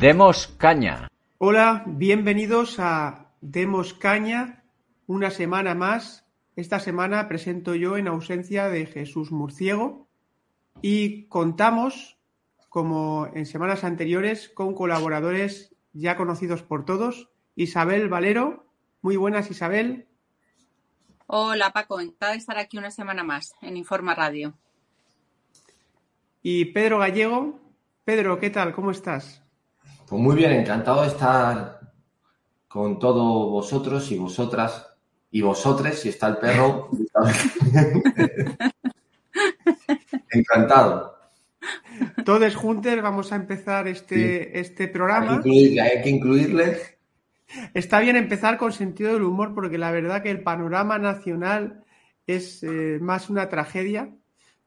Demos caña. Hola, bienvenidos a Demos caña, una semana más. Esta semana presento yo en ausencia de Jesús Murciego y contamos, como en semanas anteriores, con colaboradores ya conocidos por todos. Isabel Valero, muy buenas Isabel. Hola Paco, encantada de estar aquí una semana más en Informa Radio. Y Pedro Gallego. Pedro, ¿qué tal? ¿Cómo estás? Pues muy bien, encantado de estar con todos vosotros y vosotras y vosotres, si está el perro. encantado. Todos juntos vamos a empezar este, este programa. Hay que, incluirle, hay que incluirle. Está bien empezar con sentido del humor porque la verdad que el panorama nacional es eh, más una tragedia,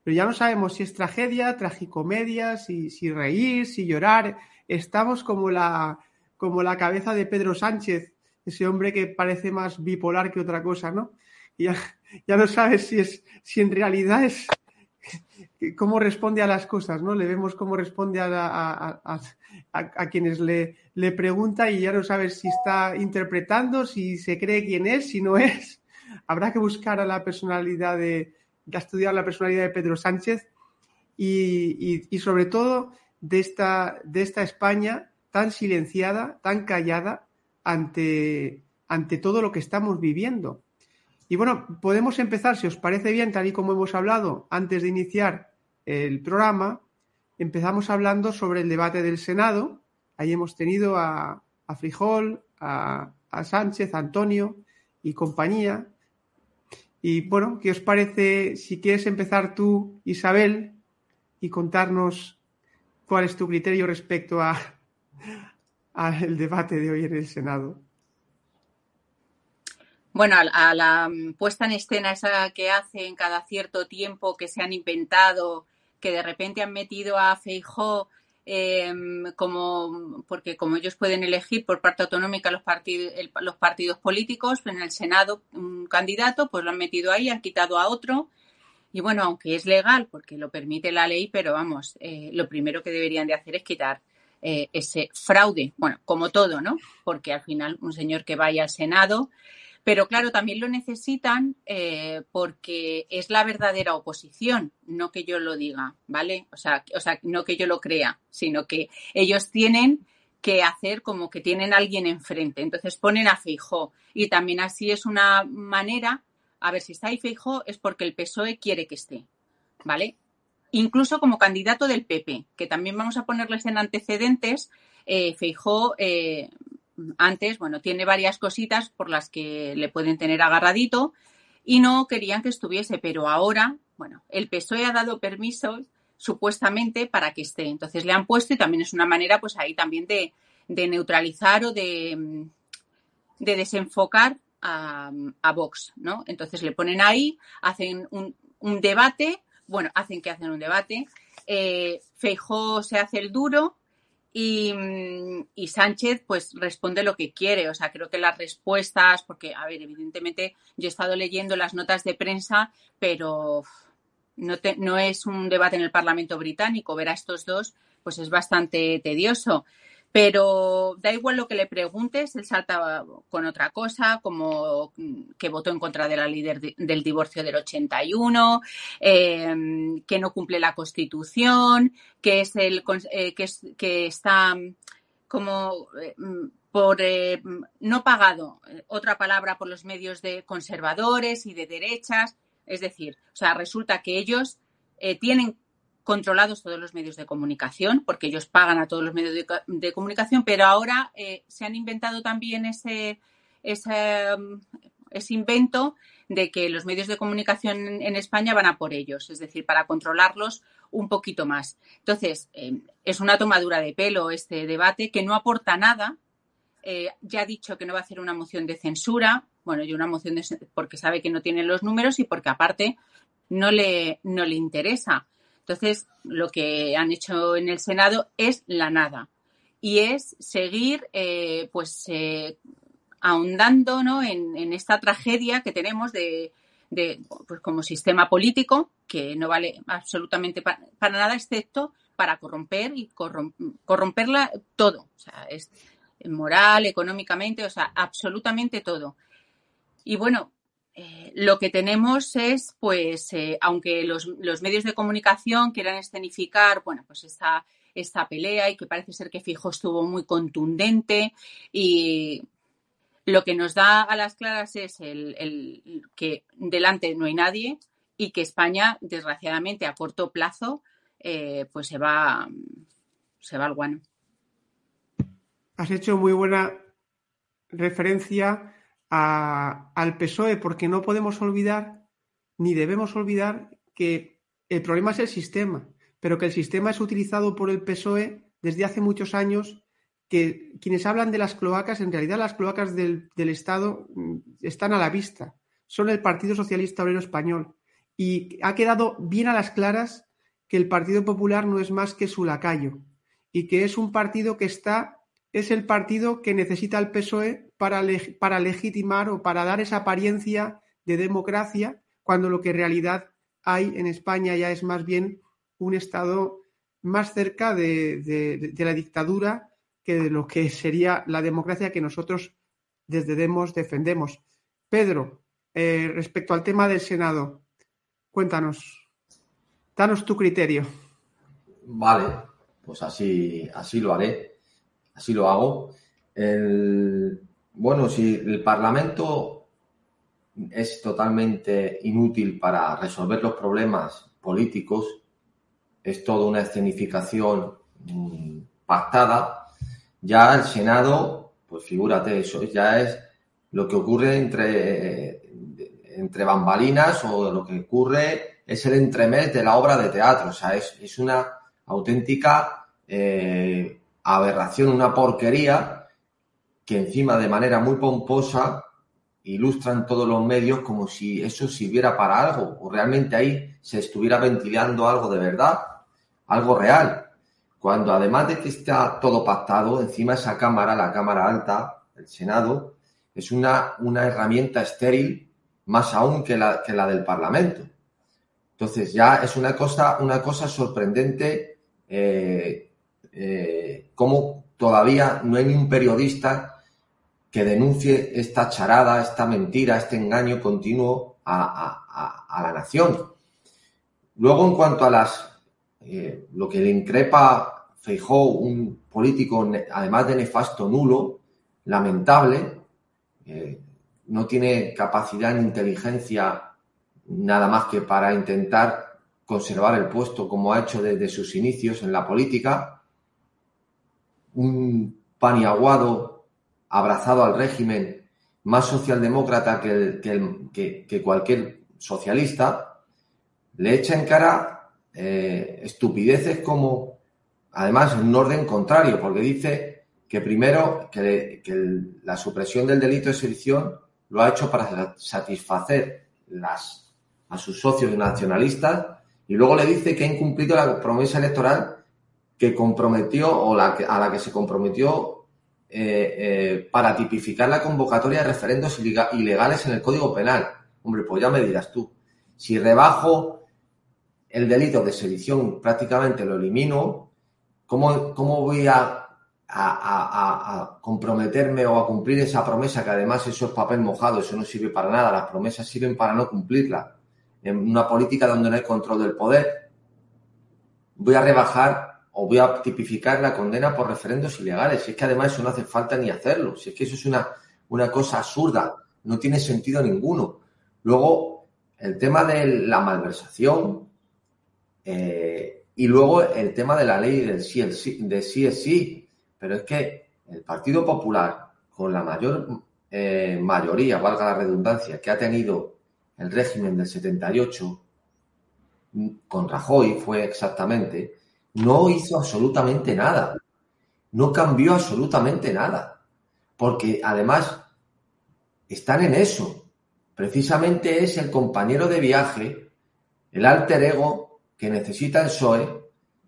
pero ya no sabemos si es tragedia, tragicomedia, si, si reír, si llorar estamos como la, como la cabeza de Pedro Sánchez, ese hombre que parece más bipolar que otra cosa, ¿no? Ya, ya no sabes si es, si en realidad es cómo responde a las cosas, ¿no? Le vemos cómo responde a, a, a, quienes le, le pregunta y ya no sabes si está interpretando, si se cree quién es, si no es. Habrá que buscar a la personalidad de, estudiar la personalidad de Pedro Sánchez y, y sobre todo de esta, de esta España tan silenciada, tan callada ante, ante todo lo que estamos viviendo. Y bueno, podemos empezar, si os parece bien, tal y como hemos hablado antes de iniciar el programa, empezamos hablando sobre el debate del Senado. Ahí hemos tenido a, a Frijol, a, a Sánchez, Antonio y compañía. Y bueno, ¿qué os parece si quieres empezar tú, Isabel, y contarnos ¿Cuál es tu criterio respecto a, al debate de hoy en el Senado? Bueno, a, la puesta en escena esa que hacen cada cierto tiempo, que se han inventado, que de repente han metido a Feijó eh, como porque como ellos pueden elegir por parte autonómica los, partid, el, los partidos políticos, en el Senado un candidato, pues lo han metido ahí, han quitado a otro y bueno, aunque es legal porque lo permite la ley, pero vamos, eh, lo primero que deberían de hacer es quitar eh, ese fraude, bueno, como todo, ¿no? Porque al final un señor que vaya al Senado, pero claro, también lo necesitan eh, porque es la verdadera oposición, no que yo lo diga, ¿vale? O sea, o sea, no que yo lo crea, sino que ellos tienen que hacer como que tienen a alguien enfrente. Entonces ponen a Feijó y también así es una manera a ver, si está ahí Feijó es porque el PSOE quiere que esté, ¿vale? Incluso como candidato del PP, que también vamos a ponerles en antecedentes, eh, eh, antes, bueno, tiene varias cositas por las que le pueden tener agarradito y no querían que estuviese, pero ahora, bueno, el PSOE ha dado permisos supuestamente para que esté. Entonces le han puesto y también es una manera, pues ahí también de, de neutralizar o de desenfocar a, Vox, ¿no? Entonces le ponen ahí, hacen un, debate, bueno, hacen que hacen un debate, eh, se hace el duro y, y, Sánchez pues responde lo que quiere, o sea, creo que las respuestas, porque, a ver, evidentemente yo he estado leyendo las notas de prensa, pero no, no es un debate en el Parlamento británico, ver a estos dos pues es bastante tedioso. Pero da igual lo que le preguntes, él salta con otra cosa, como que votó en contra de la de, del divorcio del 81, eh, que no cumple la Constitución, que es el eh, que, es, que está como eh, por eh, no pagado, otra palabra por los medios de conservadores y de derechas. Es decir, o sea, resulta que ellos eh, tienen controlados todos los medios de comunicación, porque ellos pagan a todos los medios de, comunicación, pero ahora eh, se han inventado también ese, ese, ese, invento de que los medios de comunicación en, España van a por ellos, es decir, para controlarlos un poquito más. Entonces, eh, es una tomadura de pelo este debate que no aporta nada. Eh, ya ha dicho que no va a hacer una moción de censura, bueno, y una moción de porque sabe que no tiene los números y porque aparte no le, no le interesa. Entonces, lo que han hecho en el Senado es la nada y es seguir, eh, pues, eh, ahondando ¿no? en, esta tragedia que tenemos de, pues, como sistema político que no vale absolutamente para, nada excepto para corromper y corromperla todo, o sea, es moral, económicamente, o sea, absolutamente todo. Y bueno, eh, lo que tenemos es, pues, eh, aunque los, medios de comunicación quieran escenificar, bueno, pues esta, esta pelea y que parece ser que Fijo estuvo muy contundente y lo que nos da a las claras es el, que delante no hay nadie y que España, desgraciadamente, a corto plazo, eh, pues se va, se va al guano. Has hecho muy buena referencia al PSOE, porque no podemos olvidar, ni debemos olvidar, que el problema es el sistema, pero que el sistema es utilizado por el PSOE desde hace muchos años, que quienes hablan de las cloacas, en realidad las cloacas del, Estado mm, están a la vista, son el Partido Socialista Obrero Español. Y ha quedado bien a las claras que el Partido Popular no es más que su lacayo y que es un partido que está es el partido que necesita el PSOE para, legitimar o para dar esa apariencia de democracia, cuando lo que en realidad hay en España ya es más bien un Estado más cerca de, la dictadura que de lo que sería la democracia que nosotros desde Demos defendemos. Pedro, eh, respecto al tema del Senado, cuéntanos, danos tu criterio. Vale, pues así, así lo haré así lo hago. Bueno, si el Parlamento es totalmente inútil para resolver los problemas políticos, es toda una escenificación mm, pactada, ya el Senado, pues figúrate, eso ya es lo que ocurre entre, entre bambalinas o lo que ocurre es el entremés de la obra de teatro, o sea, es, una auténtica eh, aberración, una porquería que encima de manera muy pomposa ilustran todos los medios como si eso sirviera para algo o realmente ahí se estuviera ventilando algo de verdad, algo real. Cuando además de que está todo pactado, encima esa cámara, la cámara alta, el Senado, es una, una herramienta estéril más aún que la, que la del Parlamento. Entonces ya es una cosa, una cosa sorprendente eh, eh, cómo todavía no hay ni un periodista que denuncie esta charada, esta mentira, este engaño continuo a, la nación. Luego, en cuanto a las eh, lo que le increpa Feijó, un político además de nefasto, nulo, lamentable, eh, no tiene capacidad ni inteligencia nada más que para intentar conservar el puesto como ha hecho desde sus inicios en la política, un paniaguado abrazado al régimen más socialdemócrata que, que, cualquier socialista, le echa en cara eh, estupideces como, además, un orden contrario, porque dice que primero que, la supresión del delito de sedición lo ha hecho para satisfacer las, a sus socios nacionalistas y luego le dice que ha incumplido la promesa electoral que comprometió o la a la que se comprometió eh, eh, para tipificar la convocatoria de referendos ilegales en el Código Penal. Hombre, pues ya me dirás tú. Si rebajo el delito de sedición, prácticamente lo elimino, ¿cómo, cómo voy a, a, comprometerme o a cumplir esa promesa? Que además eso es papel mojado, eso no sirve para nada. Las promesas sirven para no cumplirla. En una política donde no hay control del poder, voy a rebajar o voy a tipificar la condena por referendos ilegales. Si es que además eso no hace falta ni hacerlo. Si es que eso es una, una cosa absurda. No tiene sentido ninguno. Luego, el tema de la malversación, eh, y luego el tema de la ley del sí, sí, de sí es sí. Pero es que el Partido Popular, con la mayor eh, mayoría, valga la redundancia, que ha tenido el régimen del 78, con Rajoy fue exactamente, no hizo absolutamente nada. No cambió absolutamente nada. Porque además están en eso. Precisamente es el compañero de viaje, el alter ego que necesita el PSOE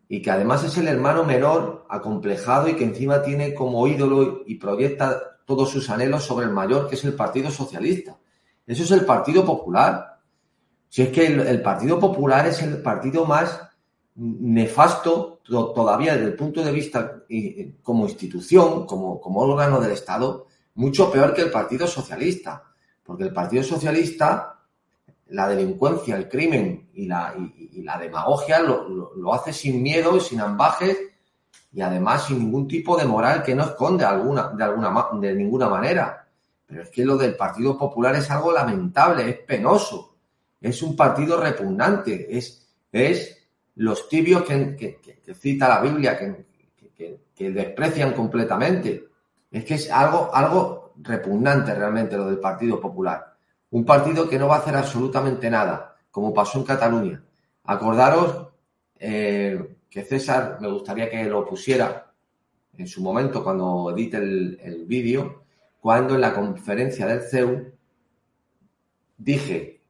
y que además es el hermano menor acomplejado y que encima tiene como ídolo y proyecta todos sus anhelos sobre el mayor, que es el Partido Socialista. Eso es el Partido Popular. Si es que el, Partido Popular es el partido más nefasto todavía desde el punto de vista como institución, como, como órgano del Estado, mucho peor que el Partido Socialista. Porque el Partido Socialista la delincuencia, el crimen y la, y, la demagogia lo, hace sin miedo, sin ambajes y además sin ningún tipo de moral que no esconde alguna, de, alguna, de ninguna manera. Pero es que lo del Partido Popular es algo lamentable, es penoso, es un partido repugnante, es, es los tibios que, cita la Biblia, que, desprecian completamente. Es que es algo, algo repugnante realmente lo del Partido Popular. Un partido que no va a hacer absolutamente nada, como pasó en Cataluña. Acordaros eh, que César, me gustaría que lo pusiera en su momento cuando edite el, vídeo, cuando en la conferencia del CEU dije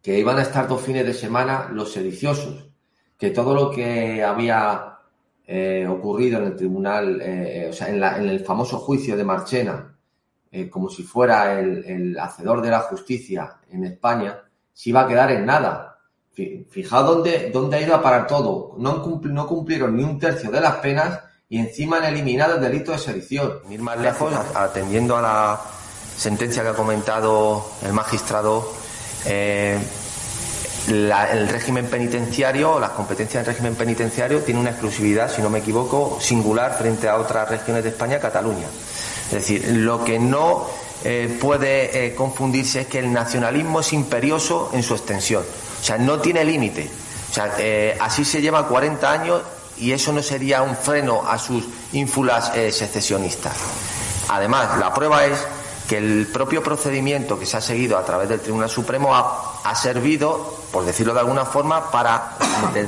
que iban a estar dos fines de semana los sediciosos, que todo lo que había eh, ocurrido en el tribunal, eh, o sea, en, en, el famoso juicio de Marchena, eh, como si fuera el, hacedor de la justicia en España, se iba a quedar en nada. Fijaos dónde, dónde ha ido a parar todo. No, no cumplieron ni un tercio de las penas y encima han eliminado el delito de sedición. Ir más lejos, atendiendo a la sentencia que ha comentado el magistrado, eh, el régimen penitenciario, las competencias del régimen penitenciario, tiene una exclusividad, si no me equivoco, singular frente a otras regiones de España, Cataluña. Es decir, lo que no eh, puede eh, confundirse es que el nacionalismo es imperioso en su extensión. O sea, no tiene límite. O sea, eh, así se lleva 40 años y eso no sería un freno a sus ínfulas secesionistas. Además, la prueba es que el propio procedimiento que se ha seguido a través del Tribunal Supremo ha, servido, por decirlo de alguna forma, para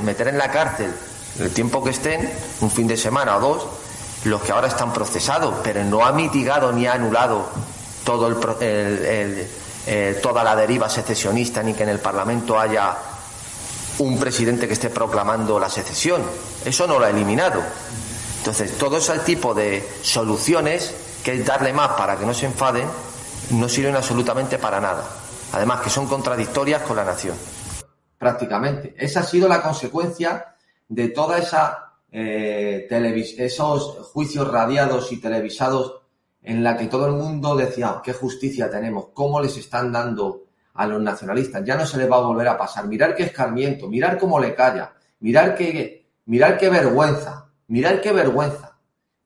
meter en la cárcel el tiempo que estén, un fin de semana o dos, los que ahora están procesados, pero no ha mitigado ni ha anulado todo el, eh, toda la deriva secesionista ni que en el Parlamento haya un presidente que esté proclamando la secesión. Eso no lo ha eliminado. Entonces, todo ese tipo de soluciones, que es darle más para que no se enfaden, no sirven absolutamente para nada. Además, que son contradictorias con la nación. Prácticamente. Esa ha sido la consecuencia de toda esa eh, esos juicios radiados y televisados en la que todo el mundo decía, oh, qué justicia tenemos, cómo les están dando a los nacionalistas, ya no se les va a volver a pasar, mirar qué escarmiento, mirar cómo le calla, mirar qué, mirar qué vergüenza, mirar qué vergüenza.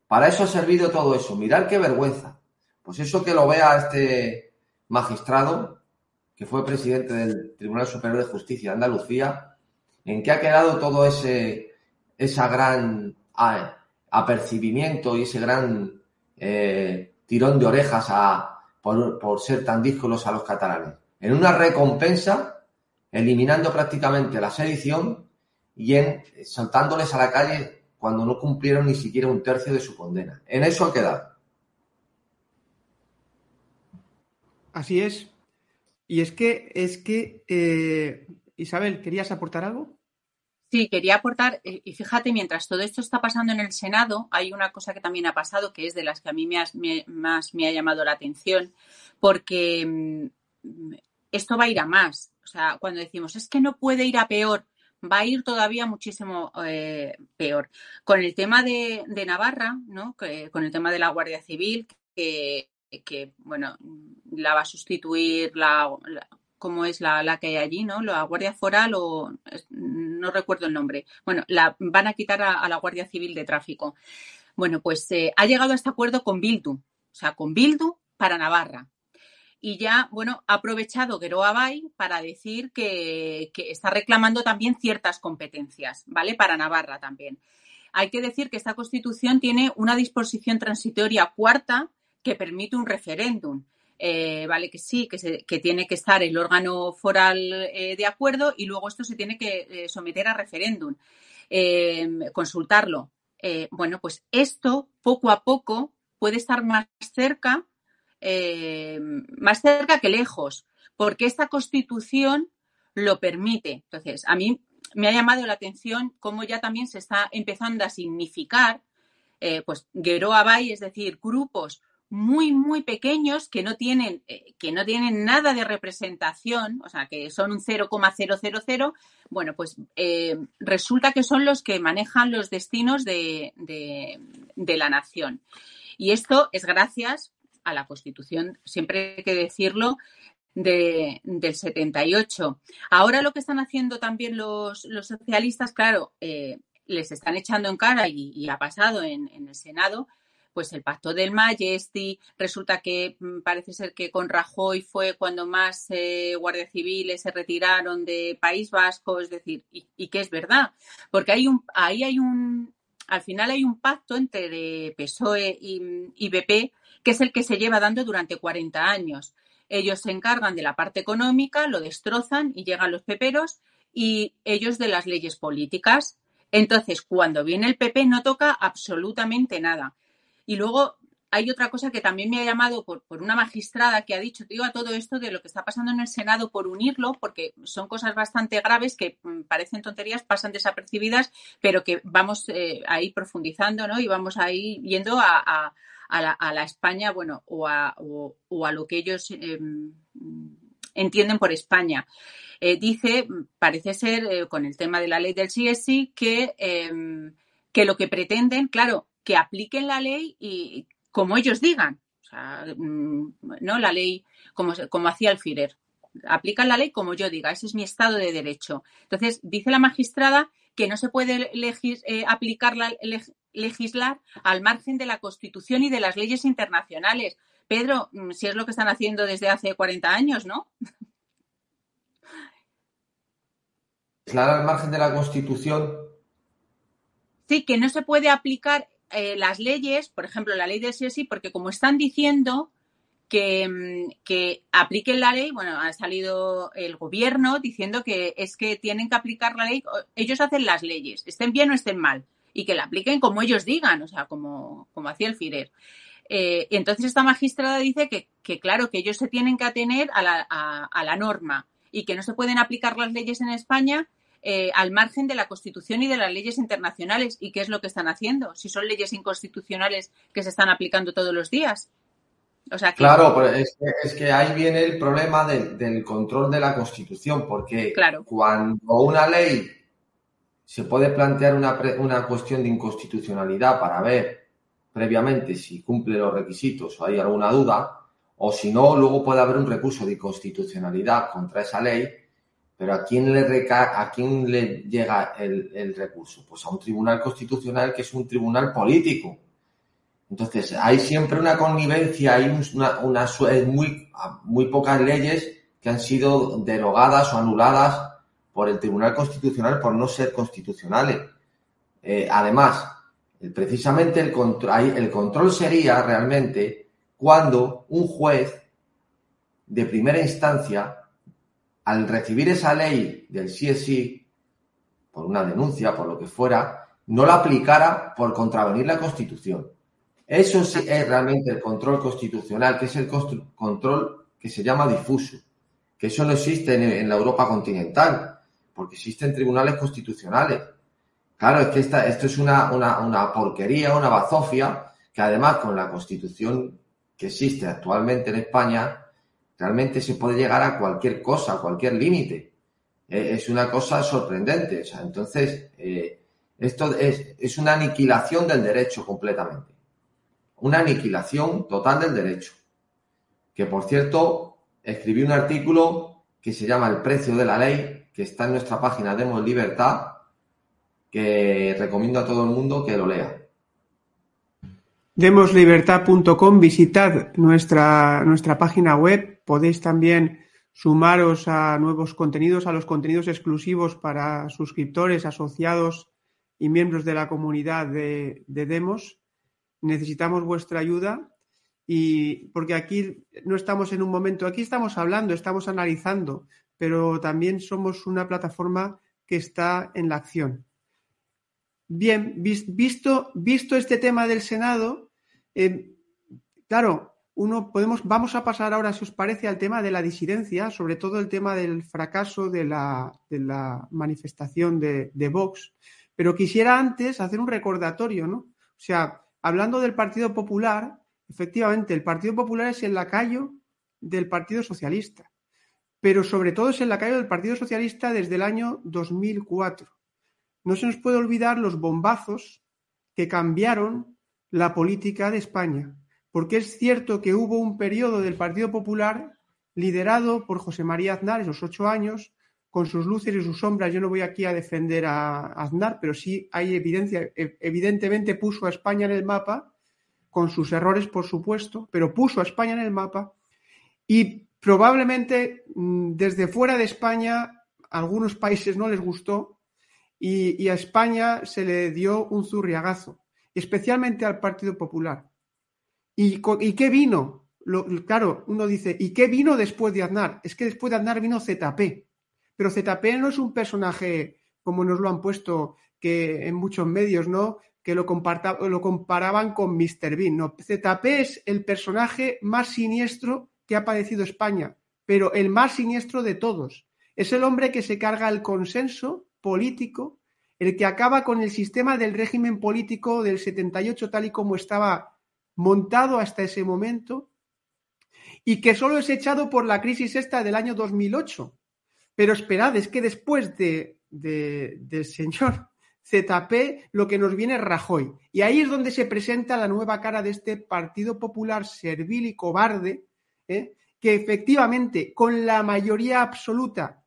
Para eso ha servido todo eso, mirar qué vergüenza. Pues eso que lo vea este magistrado, que fue presidente del Tribunal Superior de Justicia de Andalucía, en qué ha quedado todo ese esa gran apercibimiento y ese gran eh, tirón de orejas a, por, ser tan díscolos a los catalanes. En una recompensa, eliminando prácticamente la sedición y en saltándoles a la calle cuando no cumplieron ni siquiera un tercio de su condena. En eso ha quedado. Así es. Y es que, es que, eh, Isabel, ¿querías aportar algo? Sí, quería aportar, eh, y fíjate, mientras todo esto está pasando en el Senado, hay una cosa que también ha pasado, que es de las que a mí más me ha llamado la atención, porque mm, esto va a ir a más. O sea, cuando decimos, es que no puede ir a peor, va a ir todavía muchísimo eh, peor. Con el tema de, Navarra, ¿no? con el tema de la Guardia Civil, que, bueno, la va a sustituir la como es la, la, que hay allí, ¿no? La Guardia Foral o no recuerdo el nombre. Bueno, la van a quitar a, la Guardia Civil de Tráfico. Bueno, pues eh, ha llegado a este acuerdo con Bildu, o sea, con Bildu para Navarra. Y ya, bueno, ha aprovechado Geroa Bay para decir que, que, está reclamando también ciertas competencias, ¿vale? Para Navarra también. Hay que decir que esta Constitución tiene una disposición transitoria cuarta que permite un referéndum. Eh, vale que sí, que, se, que, tiene que estar el órgano foral eh, de acuerdo y luego esto se tiene que eh, someter a referéndum, em, consultarlo. Bueno, pues esto poco a poco puede estar más cerca, em, más cerca que lejos, porque esta constitución lo permite. Entonces, a mí me ha llamado la atención cómo ya también se está empezando a significar, pues, Geroa Bay, es decir, grupos muy, muy pequeños que no tienen, eh, que no tienen nada de representación, o sea, que son un 0,000, bueno, pues eh, resulta que son los que manejan los destinos de, de, de, la nación. Y esto es gracias a la Constitución, siempre hay que decirlo, de, del 78. Ahora lo que están haciendo también los, socialistas, claro, eh, les están echando en cara y, ha pasado en, el Senado, pues el pacto del Majesty, resulta que mm, parece ser que con Rajoy fue cuando más eh, guardias civiles se retiraron de País Vasco, es decir, y, que es verdad, porque hay un, ahí hay un, al final hay un pacto entre PSOE y, y BP que es el que se lleva dando durante 40 años. Ellos se encargan de la parte económica, lo destrozan y llegan los peperos y ellos de las leyes políticas. Entonces, cuando viene el PP no toca absolutamente nada. Y luego hay otra cosa que también me ha llamado por, una magistrada que ha dicho, digo, a todo esto de lo que está pasando en el Senado por unirlo, porque son cosas bastante graves que mm, parecen tonterías, pasan desapercibidas, pero que vamos eh, ahí profundizando, ¿no? Y vamos ahí yendo a, a, la, a la, España, bueno, o a, o, a lo que ellos eh, entienden por España. Eh, dice, parece ser, eh, con el tema de la ley del CSI, que, em, que lo que pretenden, claro, que apliquen la ley y como ellos digan. O sea, mm, ¿no? La ley, como, como hacía el FIRER. Aplican la ley como yo diga. Ese es mi estado de derecho. Entonces, dice la magistrada que no se puede legis, eh, aplicar la, leg, legislar al margen de la Constitución y de las leyes internacionales. Pedro, mm, si es lo que están haciendo desde hace 40 años, ¿no? Legislar al margen de la Constitución. Sí, que no se puede aplicar eh, las leyes, por ejemplo, la ley del sí sí, porque como están diciendo que, mm, que, apliquen la ley, bueno, ha salido el gobierno diciendo que es que tienen que aplicar la ley, ellos hacen las leyes, estén bien o estén mal, y que la apliquen como ellos digan, o sea, como, como hacía el FIRER. Eh, entonces esta magistrada dice que, que, claro, que ellos se tienen que atener a la, a, a la norma y que no se pueden aplicar las leyes en España eh, al margen de la Constitución y de las leyes internacionales. ¿Y qué es lo que están haciendo? Si son leyes inconstitucionales que se están aplicando todos los días. O sea, que... Claro, pero es que, es que, ahí viene el problema de, del control de la Constitución, porque claro. cuando una ley se puede plantear una, una cuestión de inconstitucionalidad para ver previamente si cumple los requisitos o hay alguna duda, o si no, luego puede haber un recurso de inconstitucionalidad contra esa ley pero ¿a quién le, reca ¿a quién le llega el, el, recurso? Pues a un tribunal constitucional que es un tribunal político. Entonces, hay siempre una connivencia, hay una, una, muy, muy pocas leyes que han sido derogadas o anuladas por el Tribunal Constitucional por no ser constitucionales. Eh, además, precisamente el control, el control sería realmente cuando un juez de primera instancia al recibir esa ley del sí es sí, por una denuncia, por lo que fuera, no la aplicara por contravenir la Constitución. Eso sí es realmente el control constitucional, que es el control que se llama difuso, que eso no existe en, en la Europa continental, porque existen tribunales constitucionales. Claro, es que esta, esto es una, una, una porquería, una bazofia, que además con la constitución que existe actualmente en España, realmente se puede llegar a cualquier cosa, a cualquier límite. Eh, es una cosa sorprendente. O sea, entonces, eh, esto es, es, una aniquilación del derecho completamente. Una aniquilación total del derecho. Que, por cierto, escribí un artículo que se llama El precio de la ley, que está en nuestra página Demos Libertad, que recomiendo a todo el mundo que lo lea. Demoslibertad.com, visitad nuestra, nuestra página web podéis también sumaros a nuevos contenidos, a los contenidos exclusivos para suscriptores, asociados y miembros de la comunidad de, Demos. Necesitamos vuestra ayuda y porque aquí no estamos en un momento, aquí estamos hablando, estamos analizando, pero también somos una plataforma que está en la acción. Bien, visto, visto este tema del Senado, eh, claro, uno podemos, vamos a pasar ahora, si os parece, al tema de la disidencia, sobre todo el tema del fracaso de la, de la manifestación de, de, Vox. Pero quisiera antes hacer un recordatorio, ¿no? O sea, hablando del Partido Popular, efectivamente, el Partido Popular es el lacayo del Partido Socialista, pero sobre todo es el lacayo del Partido Socialista desde el año 2004. No se nos puede olvidar los bombazos que cambiaron la política de España porque es cierto que hubo un periodo del Partido Popular liderado por José María Aznar, esos ocho años, con sus luces y sus sombras. Yo no voy aquí a defender a Aznar, pero sí hay evidencia, e, evidentemente puso a España en el mapa, con sus errores, por supuesto, pero puso a España en el mapa y probablemente mm, desde fuera de España a algunos países no les gustó y, y a España se le dio un zurriagazo, especialmente al Partido Popular. ¿Y, qué vino? claro, uno dice, ¿y qué vino después de Aznar? Es que después de Aznar vino ZP. Pero ZP no es un personaje como nos lo han puesto que en muchos medios, ¿no? Que lo, lo comparaban con Mr. Bean. No, ZP es el personaje más siniestro que ha padecido España, pero el más siniestro de todos. Es el hombre que se carga el consenso político, el que acaba con el sistema del régimen político del 78 tal y como estaba montado hasta ese momento y que solo es echado por la crisis esta del año 2008. Pero esperad, es que después de, del señor ZP lo que nos viene es Rajoy. Y ahí es donde se presenta la nueva cara de este Partido Popular servil y cobarde, ¿eh? que efectivamente con la mayoría absoluta,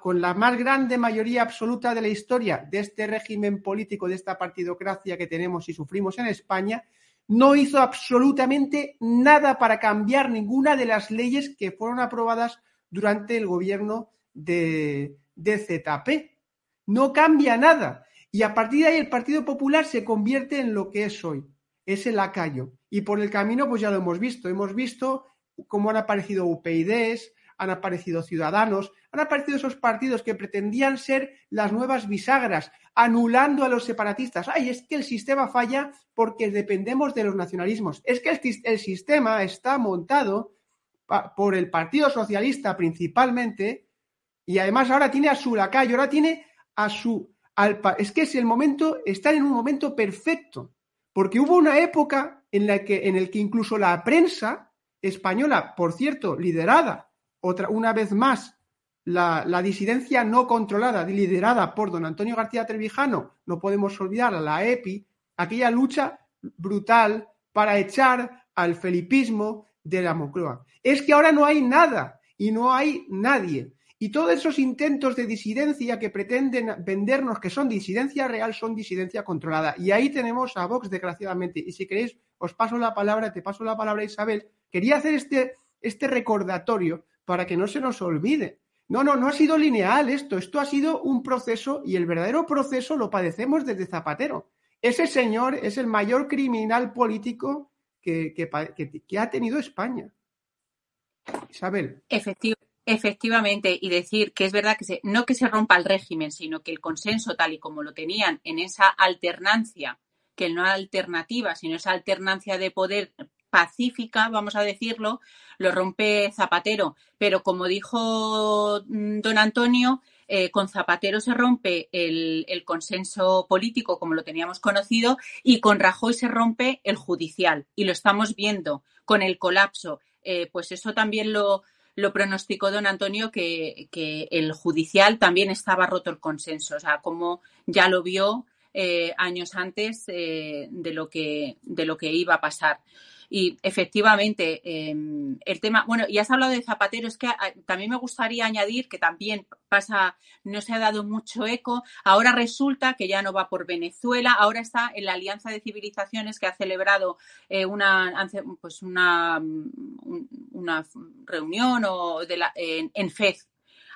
con la más grande mayoría absoluta de la historia de este régimen político, de esta partidocracia que tenemos y sufrimos en España, no hizo absolutamente nada para cambiar ninguna de las leyes que fueron aprobadas durante el gobierno de, de ZP. No cambia nada. Y a partir de ahí el Partido Popular se convierte en lo que es hoy. Es el lacayo. Y por el camino, pues ya lo hemos visto. Hemos visto cómo han aparecido UPyDs, han aparecido ciudadanos, han aparecido esos partidos que pretendían ser las nuevas bisagras, anulando a los separatistas. Ay, es que el sistema falla porque dependemos de los nacionalismos. Es que el, sistema está montado por el Partido Socialista principalmente y además ahora tiene a su lacayo, ahora tiene a su... es que es el momento, están en un momento perfecto, porque hubo una época en la que, en el que incluso la prensa española, por cierto, liderada otra, una vez más, la, disidencia no controlada, liderada por don Antonio García Trevijano, no podemos olvidar a la EPI, aquella lucha brutal para echar al felipismo de la Moncloa. Es que ahora no hay nada y no hay nadie. Y todos esos intentos de disidencia que pretenden vendernos que son disidencia real son disidencia controlada. Y ahí tenemos a Vox, desgraciadamente. Y si queréis, os paso la palabra, te paso la palabra, Isabel. Quería hacer este, este recordatorio para que no se nos olvide. No, no, no ha sido lineal esto, esto ha sido un proceso y el verdadero proceso lo padecemos desde Zapatero. Ese señor es el mayor criminal político que, ha tenido España. Isabel. efectivamente, y decir que es verdad que no que se rompa el régimen, sino que el consenso tal y como lo tenían en esa alternancia, que no alternativa, sino esa alternancia de poder pacífica, vamos a decirlo, lo rompe Zapatero. Pero como dijo mm, don Antonio, eh, con Zapatero se rompe el, consenso político como lo teníamos conocido y con Rajoy se rompe el judicial. Y lo estamos viendo con el colapso. Eh, pues eso también lo, lo pronosticó don Antonio que, el judicial también estaba roto el consenso. O sea, como ya lo vio eh, años antes de, lo que, de lo que iba a pasar. Y efectivamente, em, el tema, bueno, y has hablado de Zapatero, es que ah, también me gustaría añadir que también pasa, no se ha dado mucho eco. Ahora resulta que ya no va por Venezuela, ahora está en la Alianza de Civilizaciones que ha celebrado eh, una, pues una, una reunión o de la, en, en FEZ,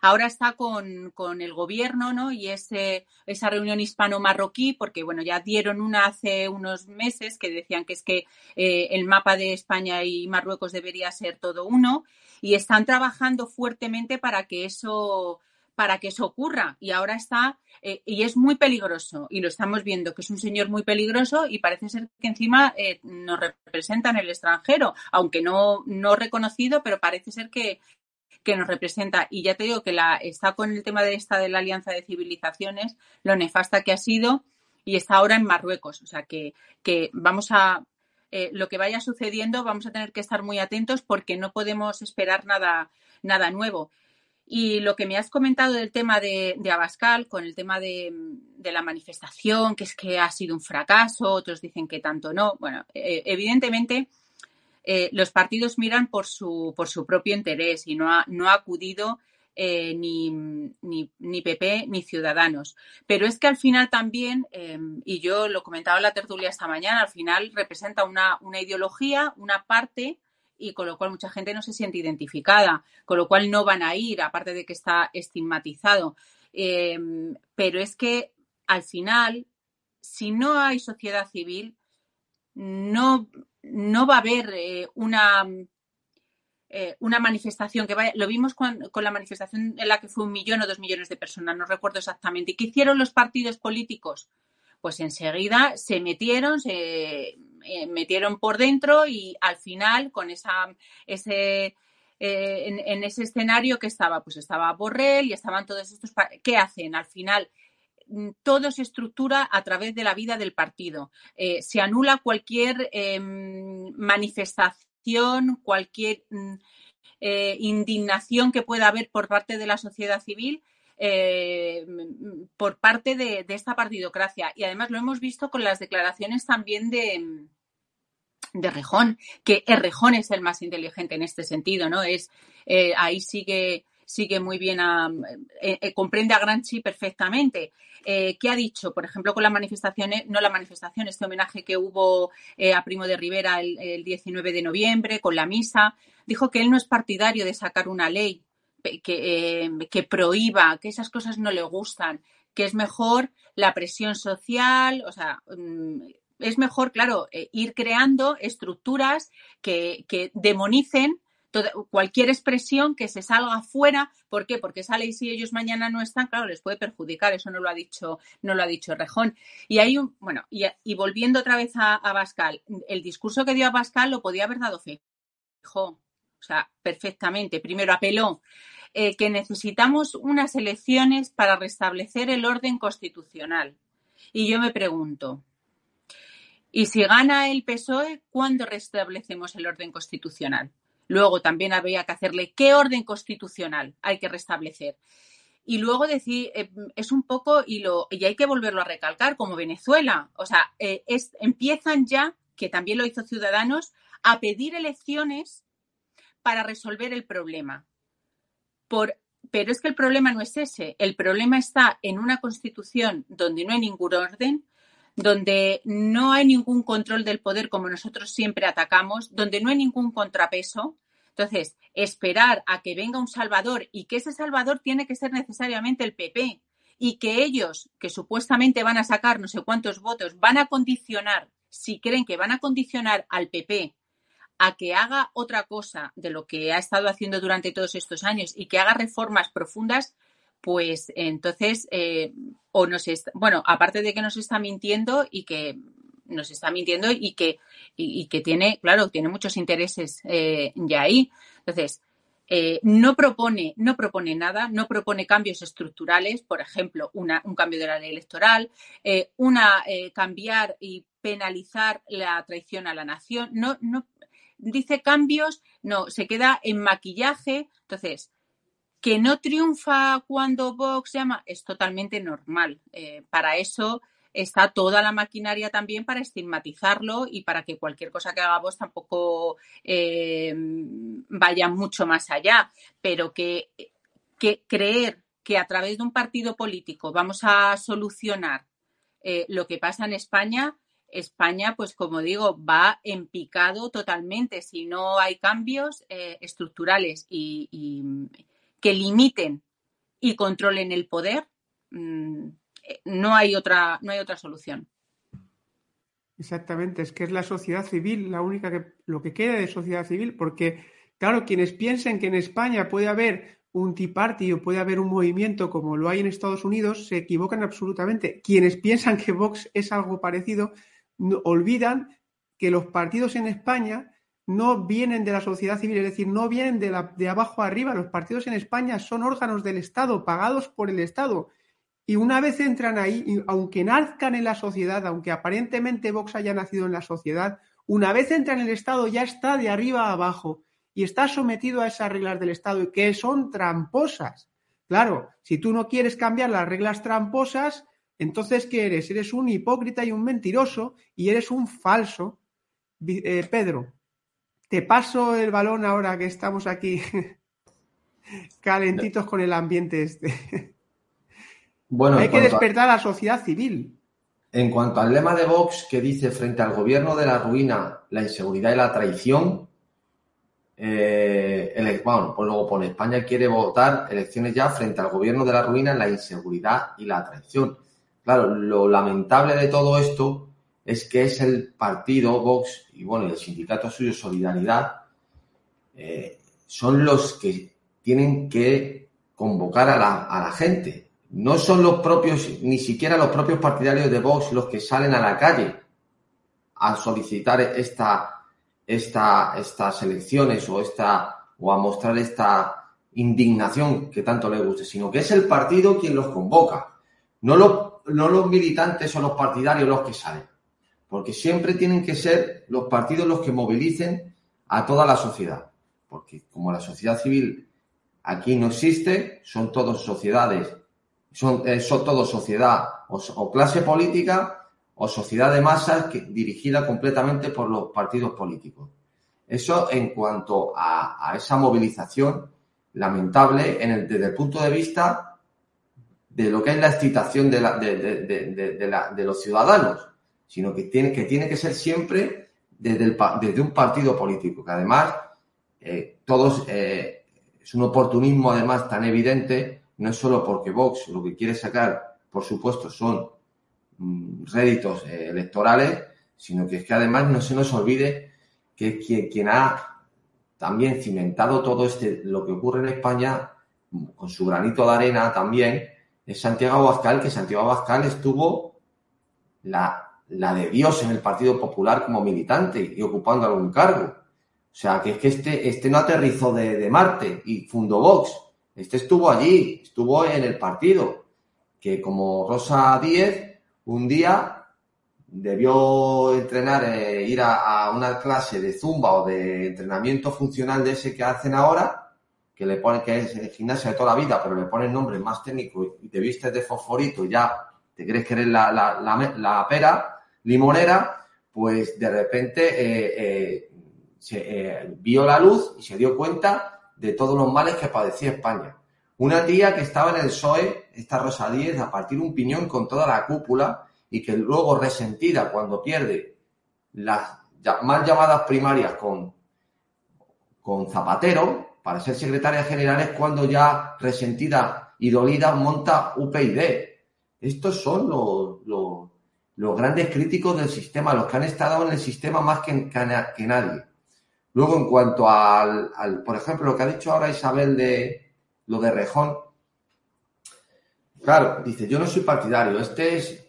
Ahora está con, el gobierno, ¿no? Y ese, esa reunión hispano-marroquí, porque, bueno, ya dieron una hace unos meses que decían que es que eh, el mapa de España y Marruecos debería ser todo uno y están trabajando fuertemente para que eso para que eso ocurra y ahora está eh, y es muy peligroso y lo estamos viendo que es un señor muy peligroso y parece ser que encima eh, nos representa en el extranjero aunque no no reconocido pero parece ser que, que nos representa. Y ya te digo que la, está con el tema de esta de la Alianza de Civilizaciones, lo nefasta que ha sido, y está ahora en Marruecos. O sea que, vamos a, eh, lo que vaya sucediendo, vamos a tener que estar muy atentos porque no podemos esperar nada, nada nuevo. Y lo que me has comentado del tema de, Abascal, con el tema de, de, la manifestación, que es que ha sido un fracaso, otros dicen que tanto no. Bueno, eh, evidentemente eh, los partidos miran por su, por su propio interés y no ha, no ha acudido eh, ni, ni, PP ni Ciudadanos. Pero es que al final también, eh, y yo lo comentaba en la tertulia esta mañana, al final representa una, una ideología, una parte y con lo cual mucha gente no se siente identificada, con lo cual no van a ir, aparte de que está estigmatizado. pero es que al final, si no hay sociedad civil, no no va a haber eh, una, eh, una manifestación que vaya. Lo vimos con, la manifestación en la que fue un millón o dos millones de personas, no recuerdo exactamente. ¿Y qué hicieron los partidos políticos? Pues enseguida se metieron, se eh, metieron por dentro y al final con esa, ese, en, en, ese escenario que estaba, pues estaba Borrell y estaban todos estos. ¿Qué hacen? Al final todo se estructura a través de la vida del partido. Eh, se anula cualquier em, manifestación, cualquier mm, eh, indignación que pueda haber por parte de la sociedad civil. Eh, mm, por parte de, esta partidocracia. Y además lo hemos visto con las declaraciones también de, de Rejón, que Rejón es el más inteligente en este sentido, ¿no? Es ahí sigue sigue muy bien, a, eh, eh, comprende a Granchi perfectamente. Eh, ¿Qué ha dicho? Por ejemplo, con las manifestaciones, no la manifestación, este homenaje que hubo a Primo de Rivera el, 19 de noviembre, con la misa, dijo que él no es partidario de sacar una ley que, que prohíba, que esas cosas no le gustan, que es mejor la presión social, o sea, mm, es mejor, claro, ir creando estructuras que, que demonicen cualquier expresión que se salga fuera, ¿por qué? Porque sale y si ellos mañana no están, claro, les puede perjudicar, eso no lo ha dicho, no lo ha dicho Rejón. Y hay un, bueno, y, volviendo otra vez a, Pascal, el discurso que dio a Pascal lo podía haber dado Feijó, o sea, perfectamente. Primero apeló eh, que necesitamos unas elecciones para restablecer el orden constitucional. Y yo me pregunto, ¿y si gana el PSOE, cuándo restablecemos el orden constitucional? Luego también había que hacerle qué orden constitucional hay que restablecer. Y luego decir, eh, es un poco, y, lo, y hay que volverlo a recalcar, como Venezuela. O sea, eh, es, empiezan ya, que también lo hizo Ciudadanos, a pedir elecciones para resolver el problema. Por, pero es que el problema no es ese. El problema está en una constitución donde no hay ningún orden, donde no hay ningún control del poder como nosotros siempre atacamos, donde no hay ningún contrapeso. Entonces, esperar a que venga un Salvador y que ese Salvador tiene que ser necesariamente el PP y que ellos, que supuestamente van a sacar no sé cuántos votos, van a condicionar, si creen que van a condicionar al PP a que haga otra cosa de lo que ha estado haciendo durante todos estos años y que haga reformas profundas, pues entonces, eh, o nos está, bueno, aparte de que nos está mintiendo y que nos está mintiendo y que, y, que tiene, claro, tiene muchos intereses eh, ya ahí. Entonces, eh, no propone, no propone nada, no propone cambios estructurales, por ejemplo, una, un cambio de la ley electoral, una cambiar y penalizar la traición a la nación, no, no dice cambios, no, se queda en maquillaje. Entonces, que no triunfa cuando Vox llama es totalmente normal. Eh, para eso está toda la maquinaria también para estigmatizarlo y para que cualquier cosa que hagamos tampoco eh, vaya mucho más allá. Pero que, creer que a través de un partido político vamos a solucionar eh, lo que pasa en España, España, pues como digo, va en picado totalmente. Si no hay cambios estructurales y, que limiten y controlen el poder, mm, eh, no hay otra, no hay otra solución. Exactamente, es que es la sociedad civil la única que lo que queda de sociedad civil, porque claro, quienes piensen que en España puede haber un Tea Party o puede haber un movimiento como lo hay en Estados Unidos, se equivocan absolutamente. Quienes piensan que Vox es algo parecido, olvidan que los partidos en España no vienen de la sociedad civil, es decir, no vienen de, la, de abajo arriba. Los partidos en España son órganos del Estado, pagados por el Estado. Y una vez entran ahí, aunque nazcan en la sociedad, aunque aparentemente Vox haya nacido en la sociedad, una vez entra en el Estado ya está de arriba a abajo y está sometido a esas reglas del Estado que son tramposas. Claro, si tú no quieres cambiar las reglas tramposas, entonces, ¿qué eres? Eres un hipócrita y un mentiroso y eres un falso. Eh, Pedro, te paso el balón ahora que estamos aquí calentitos con el ambiente este. Bueno, hay que despertar a la sociedad civil. En cuanto al lema de Vox que dice frente al gobierno de la ruina, la inseguridad y la traición, eh, el, bueno, pues luego pone España quiere votar elecciones ya frente al gobierno de la ruina, la inseguridad y la traición. Claro, lo lamentable de todo esto es que es el partido Vox y bueno, el sindicato suyo Solidaridad eh, son los que tienen que convocar a la, a la, gente. No son los propios, ni siquiera los propios partidarios de Vox los que salen a la calle a solicitar esta, esta, estas elecciones o esta, o a mostrar esta indignación que tanto le guste, sino que es el partido quien los convoca. No los no los militantes o los partidarios los que salen, porque siempre tienen que ser los partidos los que movilicen a toda la sociedad, porque como la sociedad civil aquí no existe, son todos sociedades, son, eh, todos sociedad o, clase política o sociedad de masas que, dirigida completamente por los partidos políticos. Eso en cuanto a, esa movilización lamentable en el, desde el punto de vista de lo que es la excitación de, los ciudadanos, sino que tiene que, tiene que ser siempre desde, el, desde un partido político, que además eh, todos eh, es un oportunismo además tan evidente, no es solo porque Vox lo que quiere sacar, por supuesto, son mm, réditos eh, electorales, sino que es que además no se nos olvide que quien, quien ha también cimentado todo este, lo que ocurre en España, con su granito de arena también, es Santiago Abascal, que Santiago Abascal estuvo la, la de Dios en el Partido Popular como militante y ocupando algún cargo. O sea, que es que este, este no aterrizó de, de Marte y fundó Vox. Este estuvo allí, estuvo en el partido. Que como Rosa Díez, un día debió entrenar, eh, ir a, una clase de zumba o de entrenamiento funcional de ese que hacen ahora que le pone que es gimnasia de toda la vida, pero le pone el nombre más técnico y te vistes de fosforito y ya te crees que eres la, la, la, pera limonera, pues de repente eh, eh, eh, vio la luz y se dio cuenta de todos los males que padecía España. Una tía que estaba en el PSOE, esta Rosa Díez, a partir un piñón con toda la cúpula y que luego resentida cuando pierde las mal llamadas primarias con, con Zapatero, para ser secretaria general es cuando ya resentida y dolida monta UPyD. Estos son los, los, grandes críticos del sistema, los que han estado en el sistema más que, que, nadie. Luego, en cuanto al, al, por ejemplo, lo que ha dicho ahora Isabel de lo de Rejón, claro, dice, yo no soy partidario, este es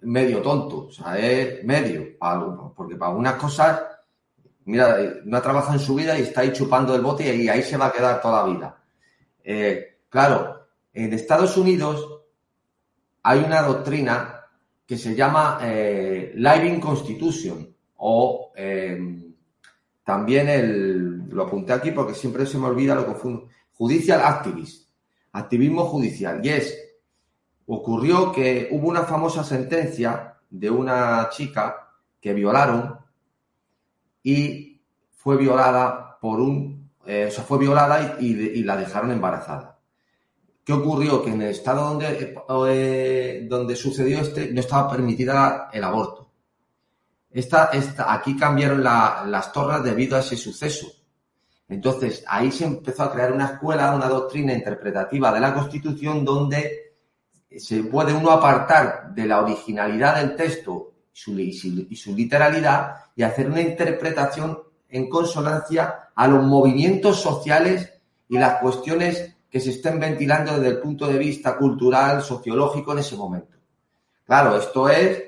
medio tonto, o sea, es medio, porque para algunas cosas mira, no ha trabajado en su vida y está ahí chupando el bote y ahí se va a quedar toda la vida. Eh, claro, en Estados Unidos hay una doctrina que se llama eh, Living Constitution o em, también el, lo apunté aquí porque siempre se me olvida, lo confundo, Judicial Activist, activismo judicial. Y es ocurrió que hubo una famosa sentencia de una chica que violaron y fue violada por un, eh, o sea, fue violada y, la dejaron embarazada. ¿Qué ocurrió? Que en el estado donde, eh, donde sucedió este no estaba permitida el aborto. Esta, esta, aquí cambiaron las torres debido a ese suceso. Entonces, ahí se empezó a crear una escuela, una doctrina interpretativa de la Constitución donde se puede uno apartar de la originalidad del texto y su, literalidad y hacer una interpretación en consonancia a los movimientos sociales y las cuestiones que se estén ventilando desde el punto de vista cultural, sociológico en ese momento. Claro, esto es,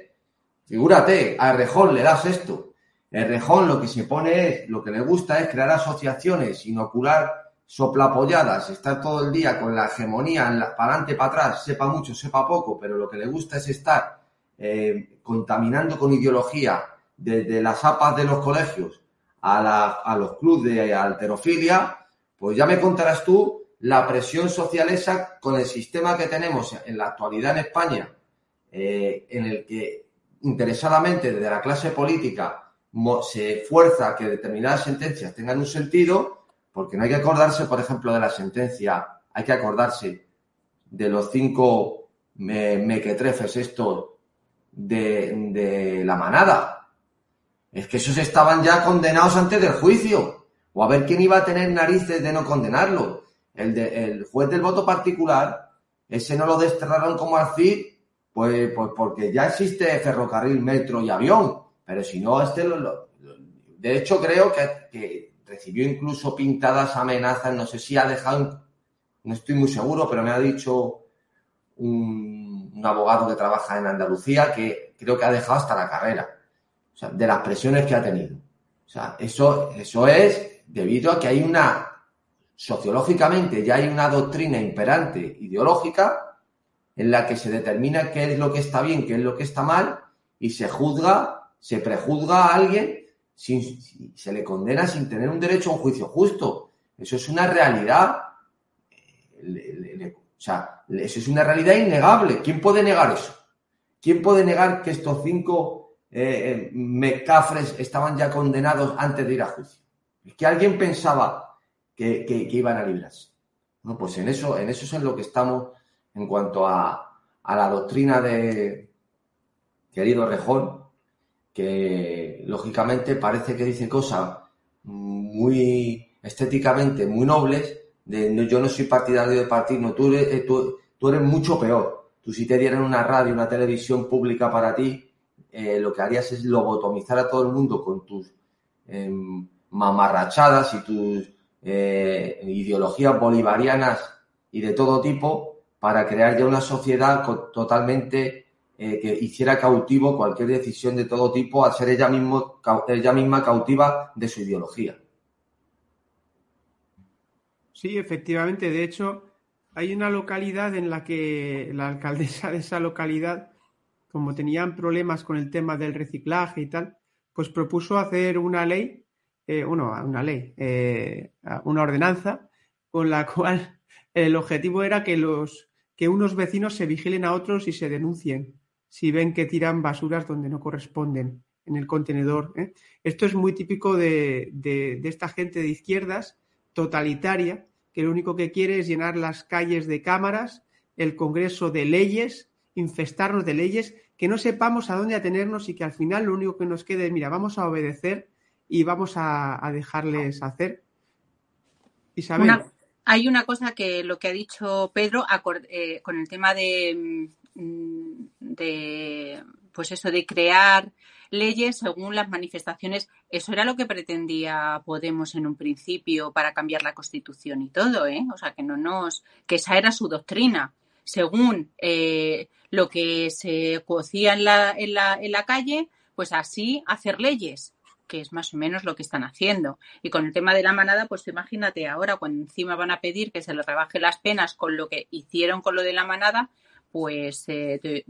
figúrate, a Rejón le das esto el rejón lo que se pone es, lo que le gusta es crear asociaciones, inocular soplapolladas, estar todo el día con la hegemonía en la, para adelante, para atrás, sepa mucho, sepa poco, pero lo que le gusta es estar eh, contaminando con ideología desde las APAs de los colegios a, a los clubes de alterofilia, pues ya me contarás tú la presión social esa con el sistema que tenemos en la actualidad en España, eh, en el que interesadamente desde la clase política se fuerza que determinadas sentencias tengan un sentido, porque no hay que acordarse, por ejemplo, de la sentencia, hay que acordarse de los cinco mequetrefes estos de, de la manada. Es que esos estaban ya condenados antes del juicio. O a ver quién iba a tener narices de no condenarlo. El, de, el juez del voto particular, ese no lo desterraron como al CID, pues, pues porque ya existe ferrocarril, metro y avión. Pero si no, este lo, de hecho creo que, recibió incluso pintadas amenazas, no sé si ha dejado, no estoy muy seguro, pero me ha dicho un, abogado que trabaja en Andalucía que creo que ha dejado hasta la carrera, o sea, de las presiones que ha tenido. O sea, eso, eso es debido a que hay una, sociológicamente ya hay una doctrina imperante ideológica en la que se determina qué es lo que está bien, qué es lo que está mal y se juzga se prejuzga a alguien, sin, se le condena sin tener un derecho a un juicio justo. Eso es una realidad. o sea, eso es una realidad innegable. ¿Quién puede negar eso? ¿Quién puede negar que estos cinco eh, eh, mecafres estaban ya condenados antes de ir a juicio? Es que alguien pensaba que, iban a librarse. No, pues en eso, en eso es en lo que estamos en cuanto a, la doctrina de querido Rejón, que lógicamente parece que dice cosas muy estéticamente muy nobles, de yo no soy partidario de partido, tú eres, eh, tú, eres mucho peor. Tú si te dieran una radio, una televisión pública para ti, eh, lo que harías es lobotomizar a todo el mundo con tus em, mamarrachadas y tus eh, ideologías bolivarianas y de todo tipo para crear ya una sociedad totalmente eh, que hiciera cautivo cualquier decisión de todo tipo al ser ella, mismo, ella misma cautiva de su ideología. Sí, efectivamente. De hecho, hay una localidad en la que la alcaldesa de esa localidad, como tenían problemas con el tema del reciclaje y tal, pues propuso hacer una ley, eh, una ley, eh, una ordenanza, con la cual el objetivo era que los que unos vecinos se vigilen a otros y se denuncien si ven que tiran basuras donde no corresponden en el contenedor. ¿eh? Esto es muy típico de, esta gente de izquierdas totalitaria, que lo único que quiere es llenar las calles de cámaras, el Congreso de leyes, infestarnos de leyes, que no sepamos a dónde atenernos y que al final lo único que nos quede es, mira, vamos a obedecer y vamos a, dejarles hacer. Isabel. hay una cosa que lo que ha dicho Pedro eh, con el tema de Mm, de pues eso de crear leyes según las manifestaciones. Eso era lo que pretendía Podemos en un principio para cambiar la Constitución y todo, ¿eh? O sea, que no nos, que esa era su doctrina. Según eh, lo que se cocía en la, en, la, en la calle, pues así hacer leyes que es más o menos lo que están haciendo. Y con el tema de la manada, pues imagínate ahora cuando encima van a pedir que se les rebaje las penas con lo que hicieron con lo de la manada, pues, eh,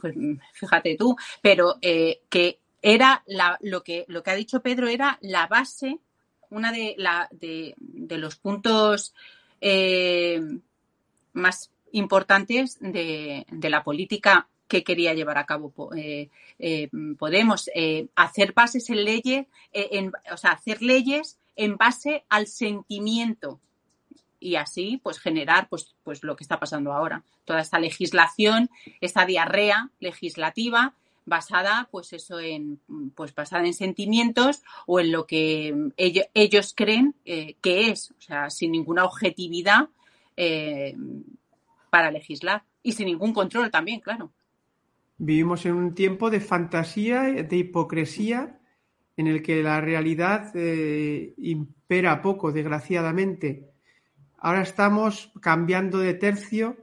pues fíjate tú, pero eh, que era la, lo, que, lo que ha dicho Pedro era la base, una de, la, de, los puntos eh, más importantes de, la política que quería llevar a cabo eh, eh, Podemos. Eh, hacer bases en leyes, o sea, hacer leyes en base al sentimiento y así pues generar pues, pues lo que está pasando ahora. Toda esta legislación, esta diarrea legislativa basada pues eso en pues basada en sentimientos o en lo que ellos, ellos creen que es, o sea, sin ninguna objetividad para legislar y sin ningún control también, claro. Vivimos en un tiempo de fantasía, de hipocresía, en el que la realidad eh, impera poco, desgraciadamente. Ahora estamos cambiando de tercio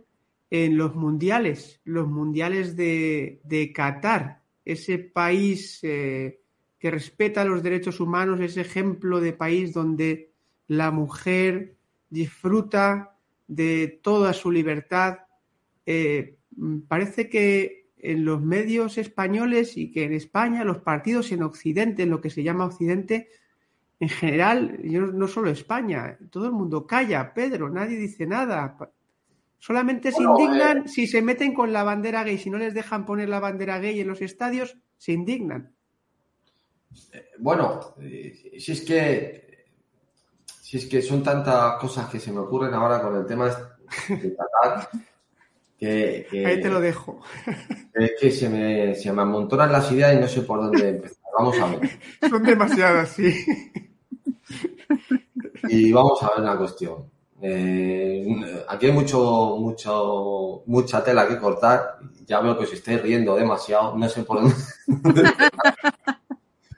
en los mundiales, los mundiales de, Qatar, ese país eh, que respeta los derechos humanos, ese ejemplo de país donde la mujer disfruta de toda su libertad. Eh, parece que en los medios españoles y que en España los partidos en Occidente, en lo que se llama Occidente, en general, no solo España, todo el mundo calla, Pedro, nadie dice nada. Solamente se indignan eh, si se meten con la bandera gay, si no les dejan poner la bandera gay en los estadios, se indignan. Eh, bueno, si es que si es que son tantas cosas que se me ocurren ahora con el tema de Qatar que, Ahí te lo dejo. Es que se me, se me amontonan las ideas y no sé por dónde empezar. Vamos a ver. Son demasiadas, sí. Y vamos a ver una cuestión. Eh, aquí hay mucho, mucho, mucha tela que cortar. Ya veo que os estáis riendo demasiado. No sé por dónde.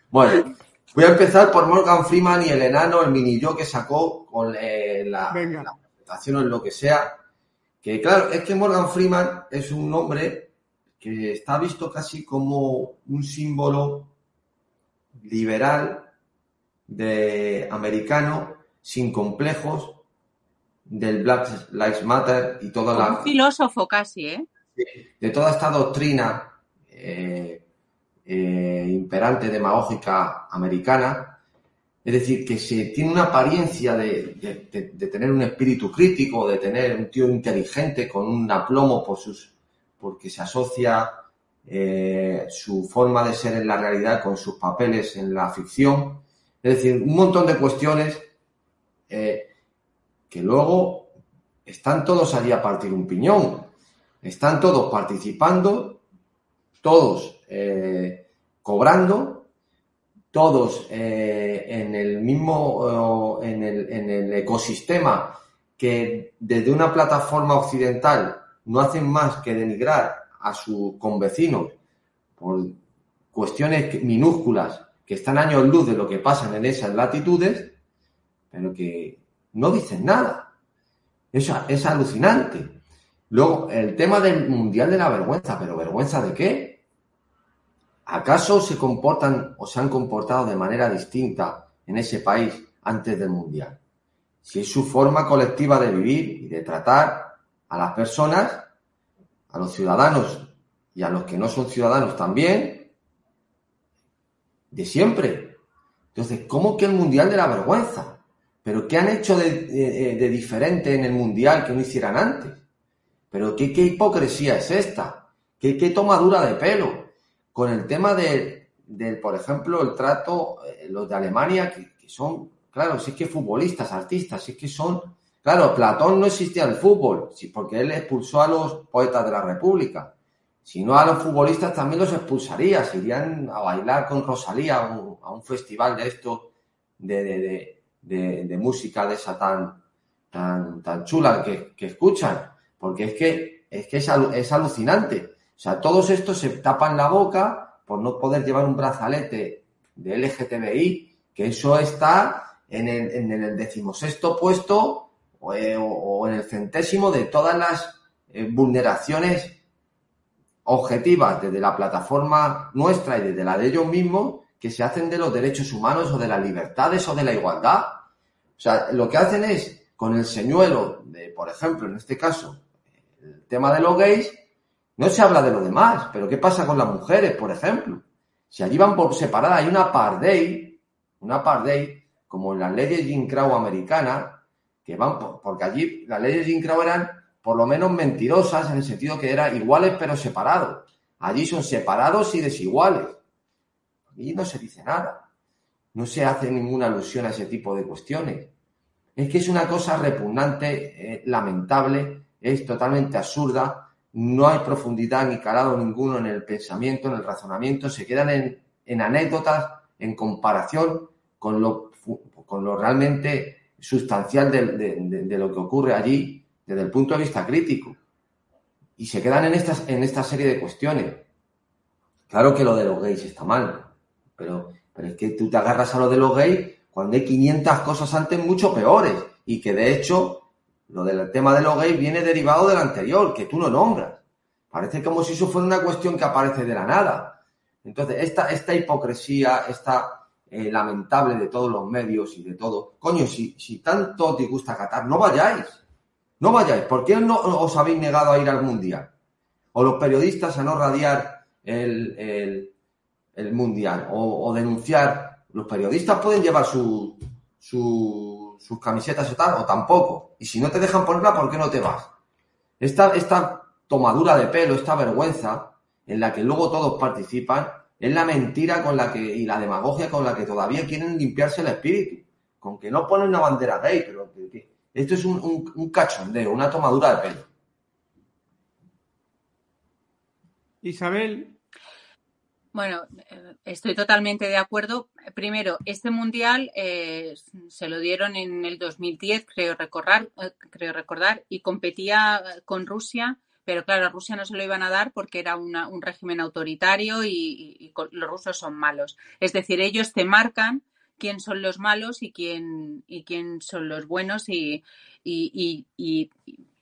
bueno, Voy a empezar por Morgan Freeman y el enano, el mini yo que sacó con eh, la, presentación o lo que sea. Que claro, es que Morgan Freeman es un hombre que está visto casi como un símbolo liberal de americano, sin complejos, del Black Lives Matter y toda la... Un filósofo casi, ¿eh? De toda esta doctrina eh, eh, imperante demagógica americana. Es decir, que se tiene una apariencia de, tener un espíritu crítico, de tener un tío inteligente con un aplomo por sus, porque se asocia eh, su forma de ser en la realidad con sus papeles en la ficción. Es decir, un montón de cuestiones eh, que luego están todos allí a partir un piñón. Están todos participando, todos eh, cobrando, todos eh, en el mismo, en el, en el ecosistema que desde una plataforma occidental no hacen más que denigrar a sus convecinos por cuestiones minúsculas que están años luz de lo que pasa en esas latitudes, pero que no dicen nada. Eso es alucinante. Luego, el tema del Mundial de la Vergüenza, pero ¿vergüenza de qué? ¿Acaso se comportan o se han comportado de manera distinta en ese país antes del Mundial? Si es su forma colectiva de vivir y de tratar a las personas, a los ciudadanos y a los que no son ciudadanos también, de siempre. Entonces, ¿cómo que el Mundial de la vergüenza? ¿Pero qué han hecho de, diferente en el Mundial que no hicieran antes? ¿Pero qué, hipocresía es esta? ¿Qué, qué tomadura de pelo? Con el tema de, por ejemplo, el trato, eh, los de Alemania, que, son, claro, si es que futbolistas, artistas, si es que son, claro, Platón no existía el fútbol, porque él expulsó a los poetas de la República. Si no, a los futbolistas también los expulsaría, se irían a bailar con Rosalía a un, festival de esto, de, de, música de esa tan, tan, tan chula que, escuchan, porque es que es, que es alucinante. O sea, todos estos se tapan la boca por no poder llevar un brazalete de LGTBI, que eso está en el, en decimosexto puesto eh, o, en el centésimo de todas las eh, vulneraciones objetivas desde la plataforma nuestra y desde la de ellos mismos que se hacen de los derechos humanos o de las libertades o de la igualdad. O sea, lo que hacen es, con el señuelo de, por ejemplo, en este caso, el tema de los gays, no se habla de lo demás, pero ¿qué pasa con las mujeres, por ejemplo? Si allí van por separada, hay una pardey, una pardey, como en las leyes Jim Crow americanas, que van por, porque allí las leyes Jim Crow eran por lo menos mentirosas en el sentido que eran iguales pero separados. Allí son separados y desiguales. Allí no se dice nada. No se hace ninguna alusión a ese tipo de cuestiones. Es que es una cosa repugnante, eh, lamentable, es totalmente absurda. No hay profundidad ni calado ninguno en el pensamiento, en el razonamiento. Se quedan en, anécdotas, en comparación con lo, con lo realmente sustancial de lo que ocurre allí desde el punto de vista crítico. Y se quedan en, estas, en esta serie de cuestiones. Claro que lo de los gays está mal, pero, pero es que tú te agarras a lo de los gays cuando hay 500 cosas antes mucho peores y que de hecho lo del tema de los gays viene derivado del anterior, que tú no nombras. Parece como si eso fuera una cuestión que aparece de la nada. Entonces, esta, esta hipocresía, esta eh, lamentable de todos los medios y de todo, coño, si, si tanto te gusta Qatar, no vayáis. No vayáis. ¿Por qué no os habéis negado a ir al Mundial? O los periodistas a no radiar el, Mundial. O, denunciar. Los periodistas pueden llevar su, sus camisetas o tal, o tampoco. Y si no te dejan ponerla, ¿por qué no te vas? Esta, esta tomadura de pelo, esta vergüenza, en la que luego todos participan, es la mentira con la que, y la demagogia con la que todavía quieren limpiarse el espíritu. Con que no ponen una bandera gay, pero esto es un, cachondeo, una tomadura de pelo. Isabel. Bueno, eh, estoy totalmente de acuerdo. Primero, este mundial eh, se lo dieron en el 2010, creo recordar, eh, creo recordar, y competía con Rusia, pero claro, a Rusia no se lo iban a dar porque era un régimen autoritario y, los rusos son malos. Es decir, ellos te marcan quién son los malos y quién, y quién son los buenos y, y,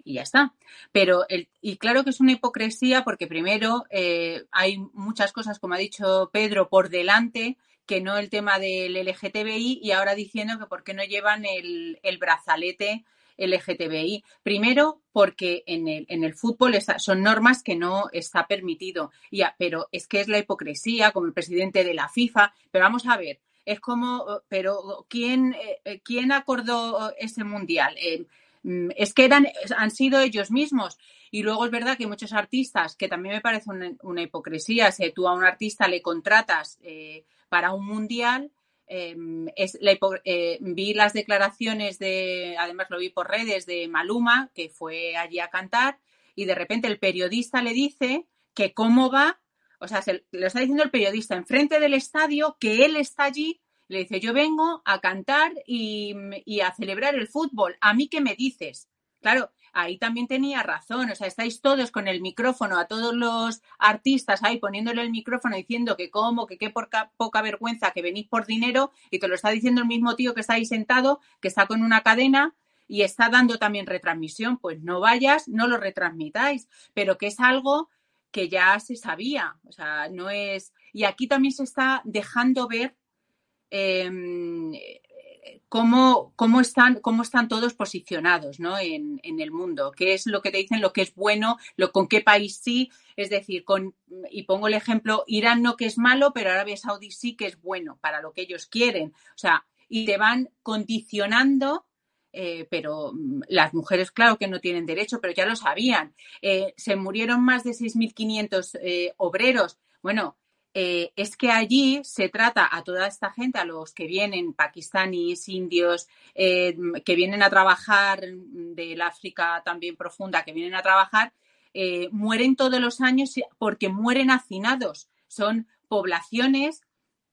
y, ya está. Pero, el, y claro que es una hipocresía porque primero eh, hay muchas cosas, como ha dicho Pedro, por delante que no el tema del LGTBI y ahora diciendo que por qué no llevan el, el brazalete LGTBI. Primero, porque en el, en el fútbol son normas que no está permitido. Ya, pero es que es la hipocresía, como el presidente de la FIFA. Pero vamos a ver, es como, pero ¿quién, eh, eh, ¿quién acordó ese mundial? Eh, es que eran, han sido ellos mismos. Y luego es verdad que muchos artistas, que también me parece una, hipocresía, si tú a un artista le contratas para un mundial, em, es vi las declaraciones de, además lo vi por redes de Maluma, que fue allí a cantar, y de repente el periodista le dice que cómo va o sea, se, lo está diciendo el periodista enfrente del estadio, que él está allí, le dice, yo vengo a cantar y, a celebrar el fútbol. ¿A mí qué me dices? Claro, ahí también tenía razón. O sea, estáis todos con el micrófono, a todos los artistas ahí poniéndole el micrófono diciendo que cómo, que qué poca vergüenza, que venís por dinero y te lo está diciendo el mismo tío que está ahí sentado, que está con una cadena y está dando también retransmisión. Pues no vayas, no lo retransmitáis, pero que es algo que ya se sabía. O sea, no es. Y aquí también se está dejando ver em, cómo, cómo, están, cómo están todos posicionados ¿no? en, en, el mundo, qué es lo que te dicen, lo que es bueno, lo, con qué país sí. Es decir, con, y pongo el ejemplo, Irán no que es malo, pero Arabia Saudí sí que es bueno para lo que ellos quieren. O sea, y te van condicionando eh, pero mm, las mujeres, claro que no tienen derecho, pero ya lo sabían. Eh, se murieron más de 6.500 eh, obreros. Bueno, es que allí se trata a toda esta gente, a los que vienen, pakistaníes, indios, que vienen a trabajar del África también profunda, que vienen a trabajar, mueren todos los años porque mueren hacinados. Son poblaciones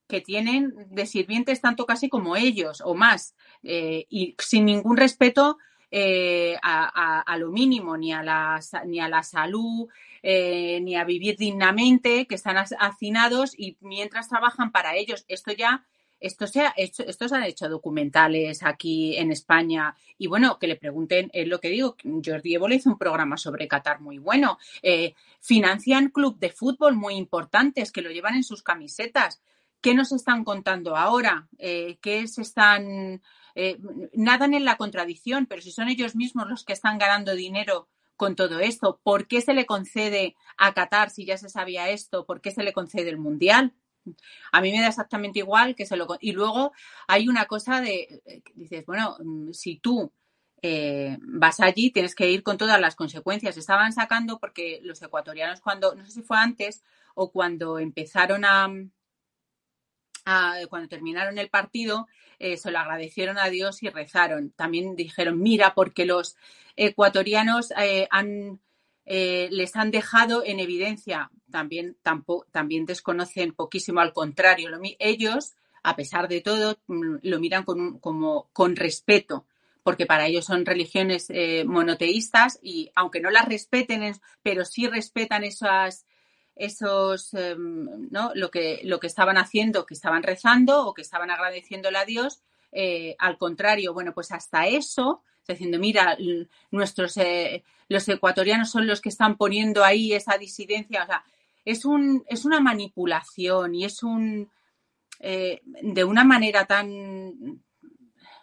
que tienen de sirvientes tanto casi como ellos o más eh, y sin ningún respeto eh, a, lo mínimo, ni a la, ni a la salud, eh, ni a vivir dignamente, que están hacinados y mientras trabajan para ellos. Esto ya, esto se ha hecho, estos han hecho documentales aquí en España y bueno, que le pregunten, es lo que digo, Jordi Evo le hizo un programa sobre Qatar muy bueno. financian club de fútbol muy importantes que lo llevan en sus camisetas. ¿Qué nos están contando ahora? Eh, ¿Qué se están... Eh, nadan en la contradicción, pero si son ellos mismos los que están ganando dinero con todo esto, ¿por qué se le concede a Qatar si ya se sabía esto? ¿Por qué se le concede el Mundial? A mí me da exactamente igual que se lo... Y luego hay una cosa de, eh, dices, bueno, mm, si tú eh, vas allí, tienes que ir con todas las consecuencias. Estaban sacando porque los ecuatorianos cuando, no sé si fue antes o cuando empezaron a, cuando terminaron el partido, eh, se lo agradecieron a Dios y rezaron. También dijeron, mira, porque los ecuatorianos eh, han, les han dejado en evidencia. También, tampoco, también desconocen poquísimo, al contrario, ellos, a pesar de todo, mm, lo miran con, como, con respeto porque para ellos son religiones eh, monoteístas y aunque no las respeten, pero sí respetan esas, esos, em, ¿no? Lo que, lo que estaban haciendo, que estaban rezando o que estaban agradeciéndole a Dios. Eh, al contrario, bueno, pues hasta eso, diciendo, mira, nuestros, eh, los ecuatorianos son los que están poniendo ahí esa disidencia, o sea, es, un, es una manipulación y es un, de una manera tan,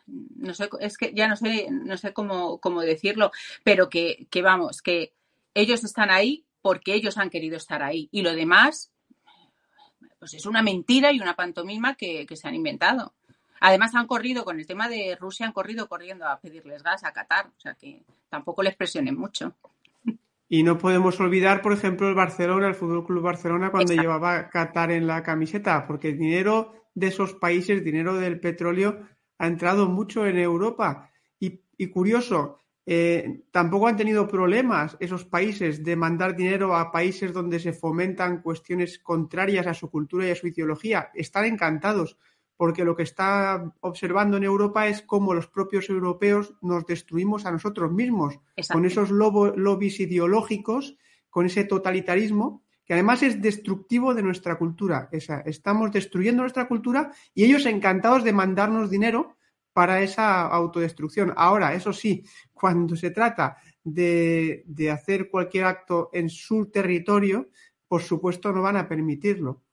no sé, es que ya no sé, no sé cómo, cómo decirlo, pero que, que vamos, que ellos están ahí porque ellos han querido estar ahí. Y lo demás, pues es una mentira y una pantomima que, que, se han inventado. Además han corrido con el tema de Rusia, han corrido corriendo a pedirles gas a Qatar, o sea que tampoco les presionen mucho. Y no podemos olvidar, por ejemplo, el Barcelona, el Fútbol Club Barcelona, cuando llevaba Qatar en la camiseta, porque el dinero de esos países, dinero del petróleo, ha entrado mucho en Europa. Y, curioso, eh, tampoco han tenido problemas esos países de mandar dinero a países donde se fomentan cuestiones contrarias a su cultura y a su ideología. Están encantados porque lo que está observando en Europa es cómo los propios europeos nos destruimos a nosotros mismos con esos lobbies ideológicos, con ese totalitarismo que además es destructivo de nuestra cultura. Esa, estamos destruyendo nuestra cultura y ellos encantados de mandarnos dinero para esa autodestrucción. Ahora, eso sí, cuando se trata de, hacer cualquier acto en su territorio, por supuesto no van a permitirlo.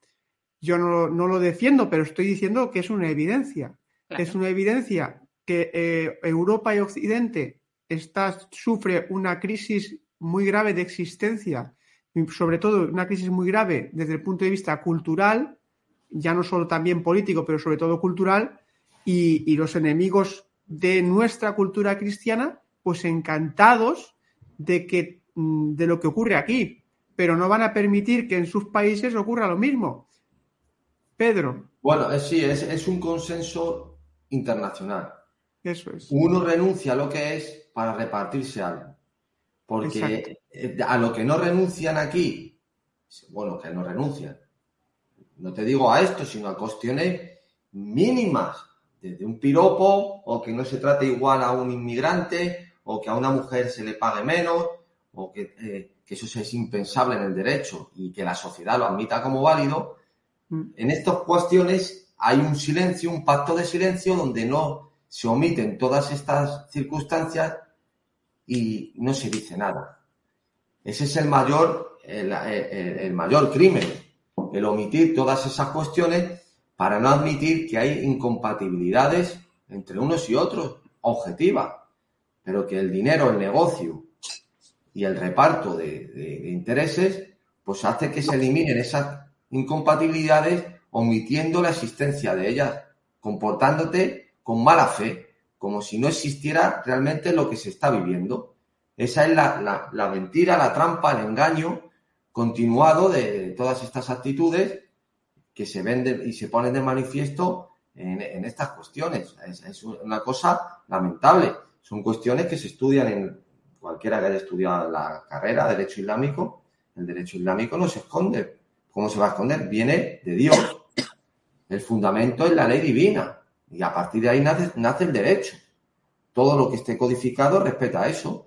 Yo no, lo defiendo, pero estoy diciendo que es una evidencia. Es una evidencia que eh, Europa y Occidente está, sufre una crisis muy grave de existencia sobre todo una crisis muy grave desde el punto de vista cultural, ya no solo también político, pero sobre todo cultural, y, los enemigos de nuestra cultura cristiana, pues encantados de, que, mm, de lo que ocurre aquí, pero no van a permitir que en sus países ocurra lo mismo. Pedro. Bueno, sí, es, es un consenso internacional. Eso es. Uno renuncia a lo que es para repartirse algo. Porque eh, a lo que no renuncian aquí, bueno, que no renuncian, no te digo a esto, sino a cuestiones mínimas, desde un piropo, o que no se trate igual a un inmigrante, o que a una mujer se le pague menos, o que, eh, que eso es impensable en el derecho y que la sociedad lo admita como válido, mm. en estas cuestiones hay un silencio, un pacto de silencio donde no se omiten todas estas circunstancias y no se dice nada. Ese es el mayor, el, mayor crimen, el omitir todas esas cuestiones para no admitir que hay incompatibilidades entre unos y otros, objetivas, pero que el dinero, el negocio y el reparto de, de intereses, pues hace que se eliminen esas incompatibilidades omitiendo la existencia de ellas, comportándote con mala fe, como si no existiera realmente lo que se está viviendo. Esa es la, mentira, la trampa, el engaño continuado de todas estas actitudes que se ven y se ponen de manifiesto en, estas cuestiones. Es, una cosa lamentable. Son cuestiones que se estudian en cualquiera que haya estudiado la carrera de Derecho Islámico. El Derecho Islámico no se esconde. ¿Cómo se va a esconder? Viene de Dios. El fundamento es la ley divina. Y a partir de ahí nace, el derecho. Todo lo que esté codificado respeta eso.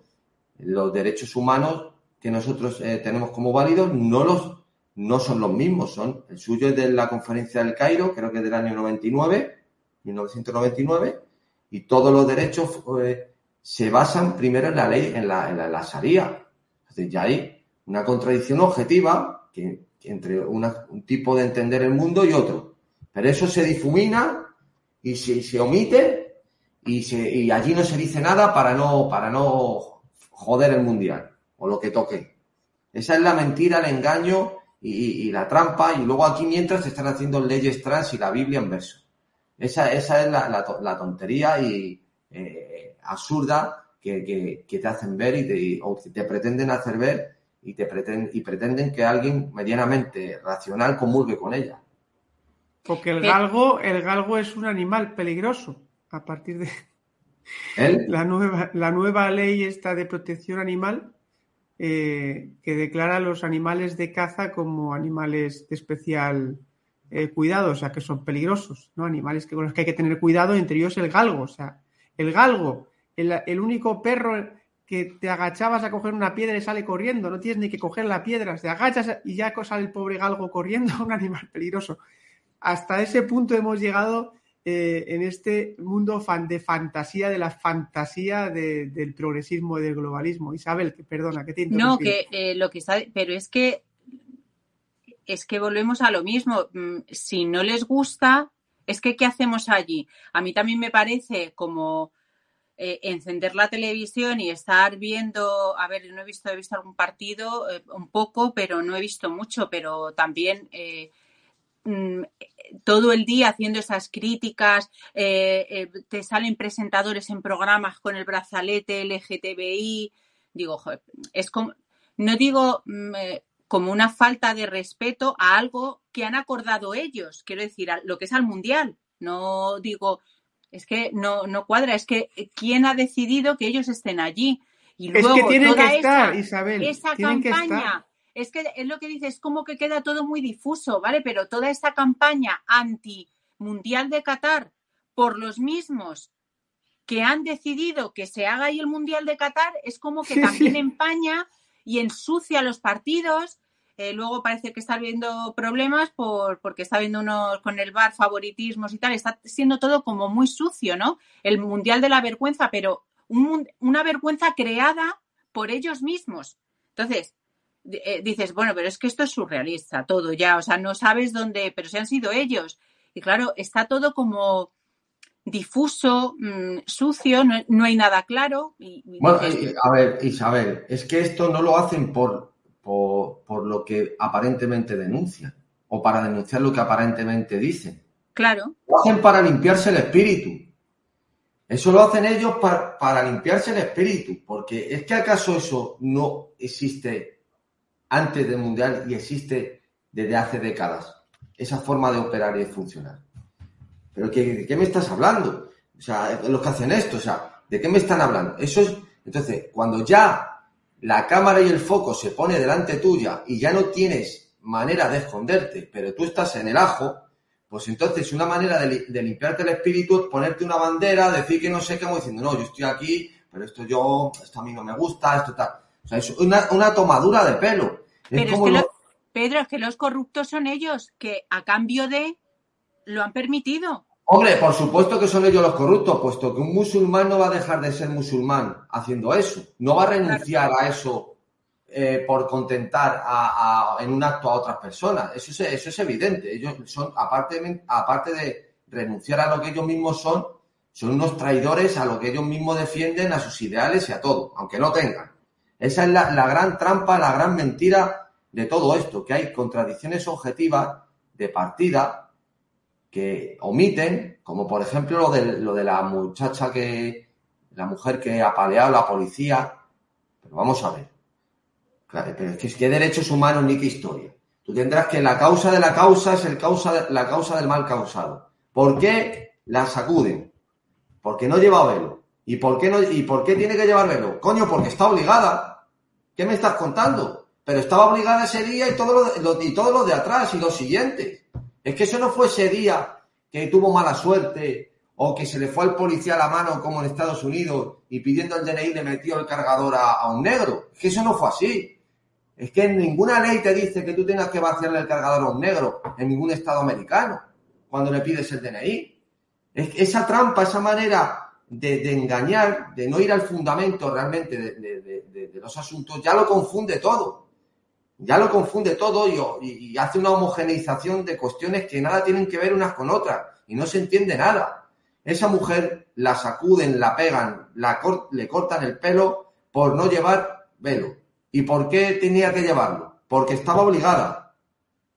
Los derechos humanos que nosotros eh, tenemos como válidos no, los, no son los mismos. Son, el suyo es de la Conferencia del Cairo, creo que es del año 99, 1999, y todos los derechos eh, se basan primero en la ley, en la, en la, en ya hay una contradicción objetiva que, entre un tipo de entender el mundo y otro. Pero eso se difumina y se, se omite y, se, y allí no se dice nada para no, para no joder el mundial o lo que toque. Esa es la mentira, el engaño y, la trampa. Y luego aquí mientras se están haciendo leyes trans y la Biblia en verso. Esa, esa es la, la, tontería y eh, absurda que, te hacen ver y te, o te pretenden hacer ver y, te pretenden, y pretenden que alguien medianamente racional comulgue con ella. Porque el galgo, el galgo es un animal peligroso a partir de la nueva, la nueva ley esta de protección animal eh, que declara a los animales de caza como animales de especial eh, cuidado, o sea, que son peligrosos, ¿no? Animales que, con los que hay que tener cuidado, entre ellos el galgo, o sea, el galgo, el, único perro que te agachabas a coger una piedra y sale corriendo, no tienes ni que coger la piedra, te agachas y ya sale el pobre galgo corriendo, un animal peligroso. Hasta ese punto hemos llegado eh, en este mundo fan de fantasía, de la fantasía del progresismo y del globalismo. Isabel, que perdona, que te No, que eh, lo que está, pero es que es que volvemos a lo mismo. Mm, si no les gusta, es que ¿qué hacemos allí? A mí también me parece como eh, encender la televisión y estar viendo, a ver, no he visto, he visto algún partido, un poco, pero no he visto mucho, pero también Mm, todo el día haciendo esas críticas, eh, eh, te salen presentadores en programas con el brazalete LGTBI, digo, es como, no digo mm, eh, como una falta de respeto a algo que han acordado ellos, quiero decir, lo que es al mundial, no digo, es que no, no cuadra, es que quién ha decidido que ellos estén allí. Y luego, es que tienen que estar, Isabel. Esa campaña es que es lo que dice, es como que queda todo muy difuso, ¿vale? Pero toda esta campaña anti-mundial de Qatar por los mismos que han decidido que se haga ahí el mundial de Qatar, es como que también empaña y ensucia los partidos. Eh, luego parece que está habiendo problemas por, porque está habiendo unos con el bar favoritismos y tal. Está siendo todo como muy sucio, ¿no? El mundial de la vergüenza, pero una vergüenza creada por ellos mismos. Entonces, eh, dices, bueno, pero es que esto es surrealista, todo ya, o sea, no sabes dónde, pero se han sido ellos. Y claro, está todo como difuso, mm, sucio, no, hay nada claro. bueno, a ver, Isabel, es que esto no lo hacen por, por, lo que aparentemente denuncian o para denunciar lo que aparentemente dicen. Claro. Lo hacen para limpiarse el espíritu. Eso lo hacen ellos para, para limpiarse el espíritu, porque es que acaso eso no existe antes del Mundial y existe desde hace décadas esa forma de operar y de funcionar. Pero ¿de qué me estás hablando? O sea, los que hacen esto, o sea, ¿de qué me están hablando? Eso es, entonces, cuando ya la cámara y el foco se pone delante tuya y ya no tienes manera de esconderte, pero tú estás en el ajo, pues entonces una manera de, limpiarte el espíritu es ponerte una bandera, decir que no sé qué, diciendo, no, yo estoy aquí, pero esto yo, esto a mí no me gusta, esto tal. O sea, es una, una tomadura de pelo. Pero es que Pedro, es que los corruptos son ellos, que a cambio de lo han permitido. Hombre, por supuesto que son ellos los corruptos, puesto que un musulmán no va a dejar de ser musulmán haciendo eso. No va a renunciar a eso eh, por contentar en un acto a otras personas. Eso es, eso es evidente. Ellos son, aparte, aparte de renunciar a lo que ellos mismos son, son unos traidores a lo que ellos mismos defienden, a sus ideales y a todo, aunque no tengan. Esa es la, gran trampa, la gran mentira de todo esto, que hay contradicciones objetivas de partida que omiten, como por ejemplo lo de, lo de la muchacha que, la mujer que apaleado a la policía. Pero vamos a ver. pero es que que derechos humanos ni qué historia. Tú tendrás que la causa de la causa es el causa la causa del mal causado. ¿Por qué la sacuden? Porque no lleva velo. ¿Y por qué no, y por qué tiene que llevar velo? Coño, porque está obligada. ¿Qué me estás contando? Pero estaba obligada ese día y todos los, los de atrás y los siguientes. Es que eso no fue ese día que tuvo mala suerte o que se le fue al policía a la mano como en Estados Unidos y pidiendo el DNI le metió el cargador a, un negro. Es que eso no fue así. Es que ninguna ley te dice que tú tengas que vaciarle el cargador a un negro en ningún estado americano cuando le pides el DNI. Es esa trampa, esa manera de, engañar, de no ir al fundamento realmente de, los asuntos, ya lo confunde todo. Ya lo confunde todo y, hace una homogeneización de cuestiones que nada tienen que ver unas con otras y no se entiende nada. Esa mujer la sacuden, la pegan, la le cortan el pelo por no llevar velo. ¿Y por qué tenía que llevarlo? Porque estaba obligada.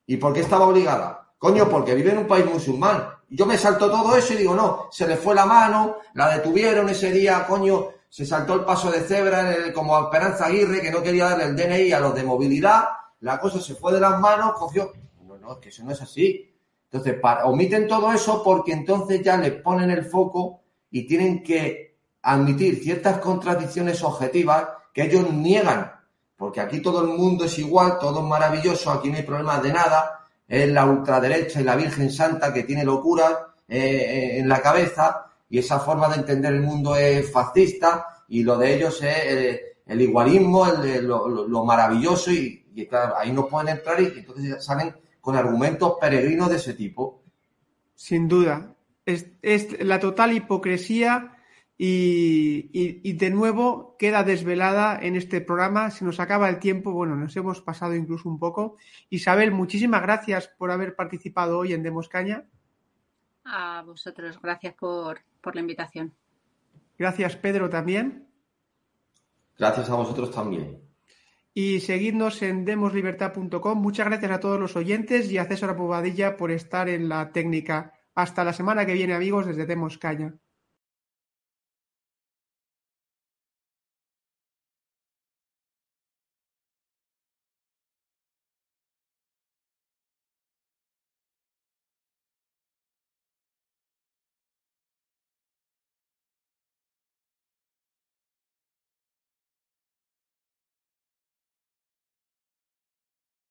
¿Y por qué estaba obligada? Coño, porque vive en un país musulmán yo me salto todo eso y digo, no, se le fue la mano, la detuvieron ese día, coño, se saltó el paso de cebra como Esperanza Aguirre, que no quería darle el DNI a los de movilidad, la cosa se fue de las manos, cogió. No, no, es que eso no es así. Entonces, omiten todo eso porque entonces ya les ponen el foco y tienen que admitir ciertas contradicciones objetivas que ellos niegan. Porque aquí todo el mundo es igual, todo es maravilloso, aquí no hay problemas de nada. Es la ultraderecha y la Virgen Santa que tiene locura eh, eh, en la cabeza y esa forma de entender el mundo es fascista y lo de ellos es el, igualismo, lo, maravilloso y, claro, ahí no pueden entrar y entonces salen con argumentos peregrinos de ese tipo. Sin duda. Es, la total hipocresía y, de nuevo queda desvelada en este programa. Se nos acaba el tiempo. Bueno, nos hemos pasado incluso un poco. Isabel, muchísimas gracias por haber participado hoy en Demos Caña. A vosotros, gracias por, por la invitación. Gracias, Pedro, también. Gracias a vosotros también y seguidnos en demoslibertad.com. Muchas gracias a todos los oyentes y a César Pobadilla por estar en la técnica. Hasta la semana que viene, amigos, desde Demos Caña.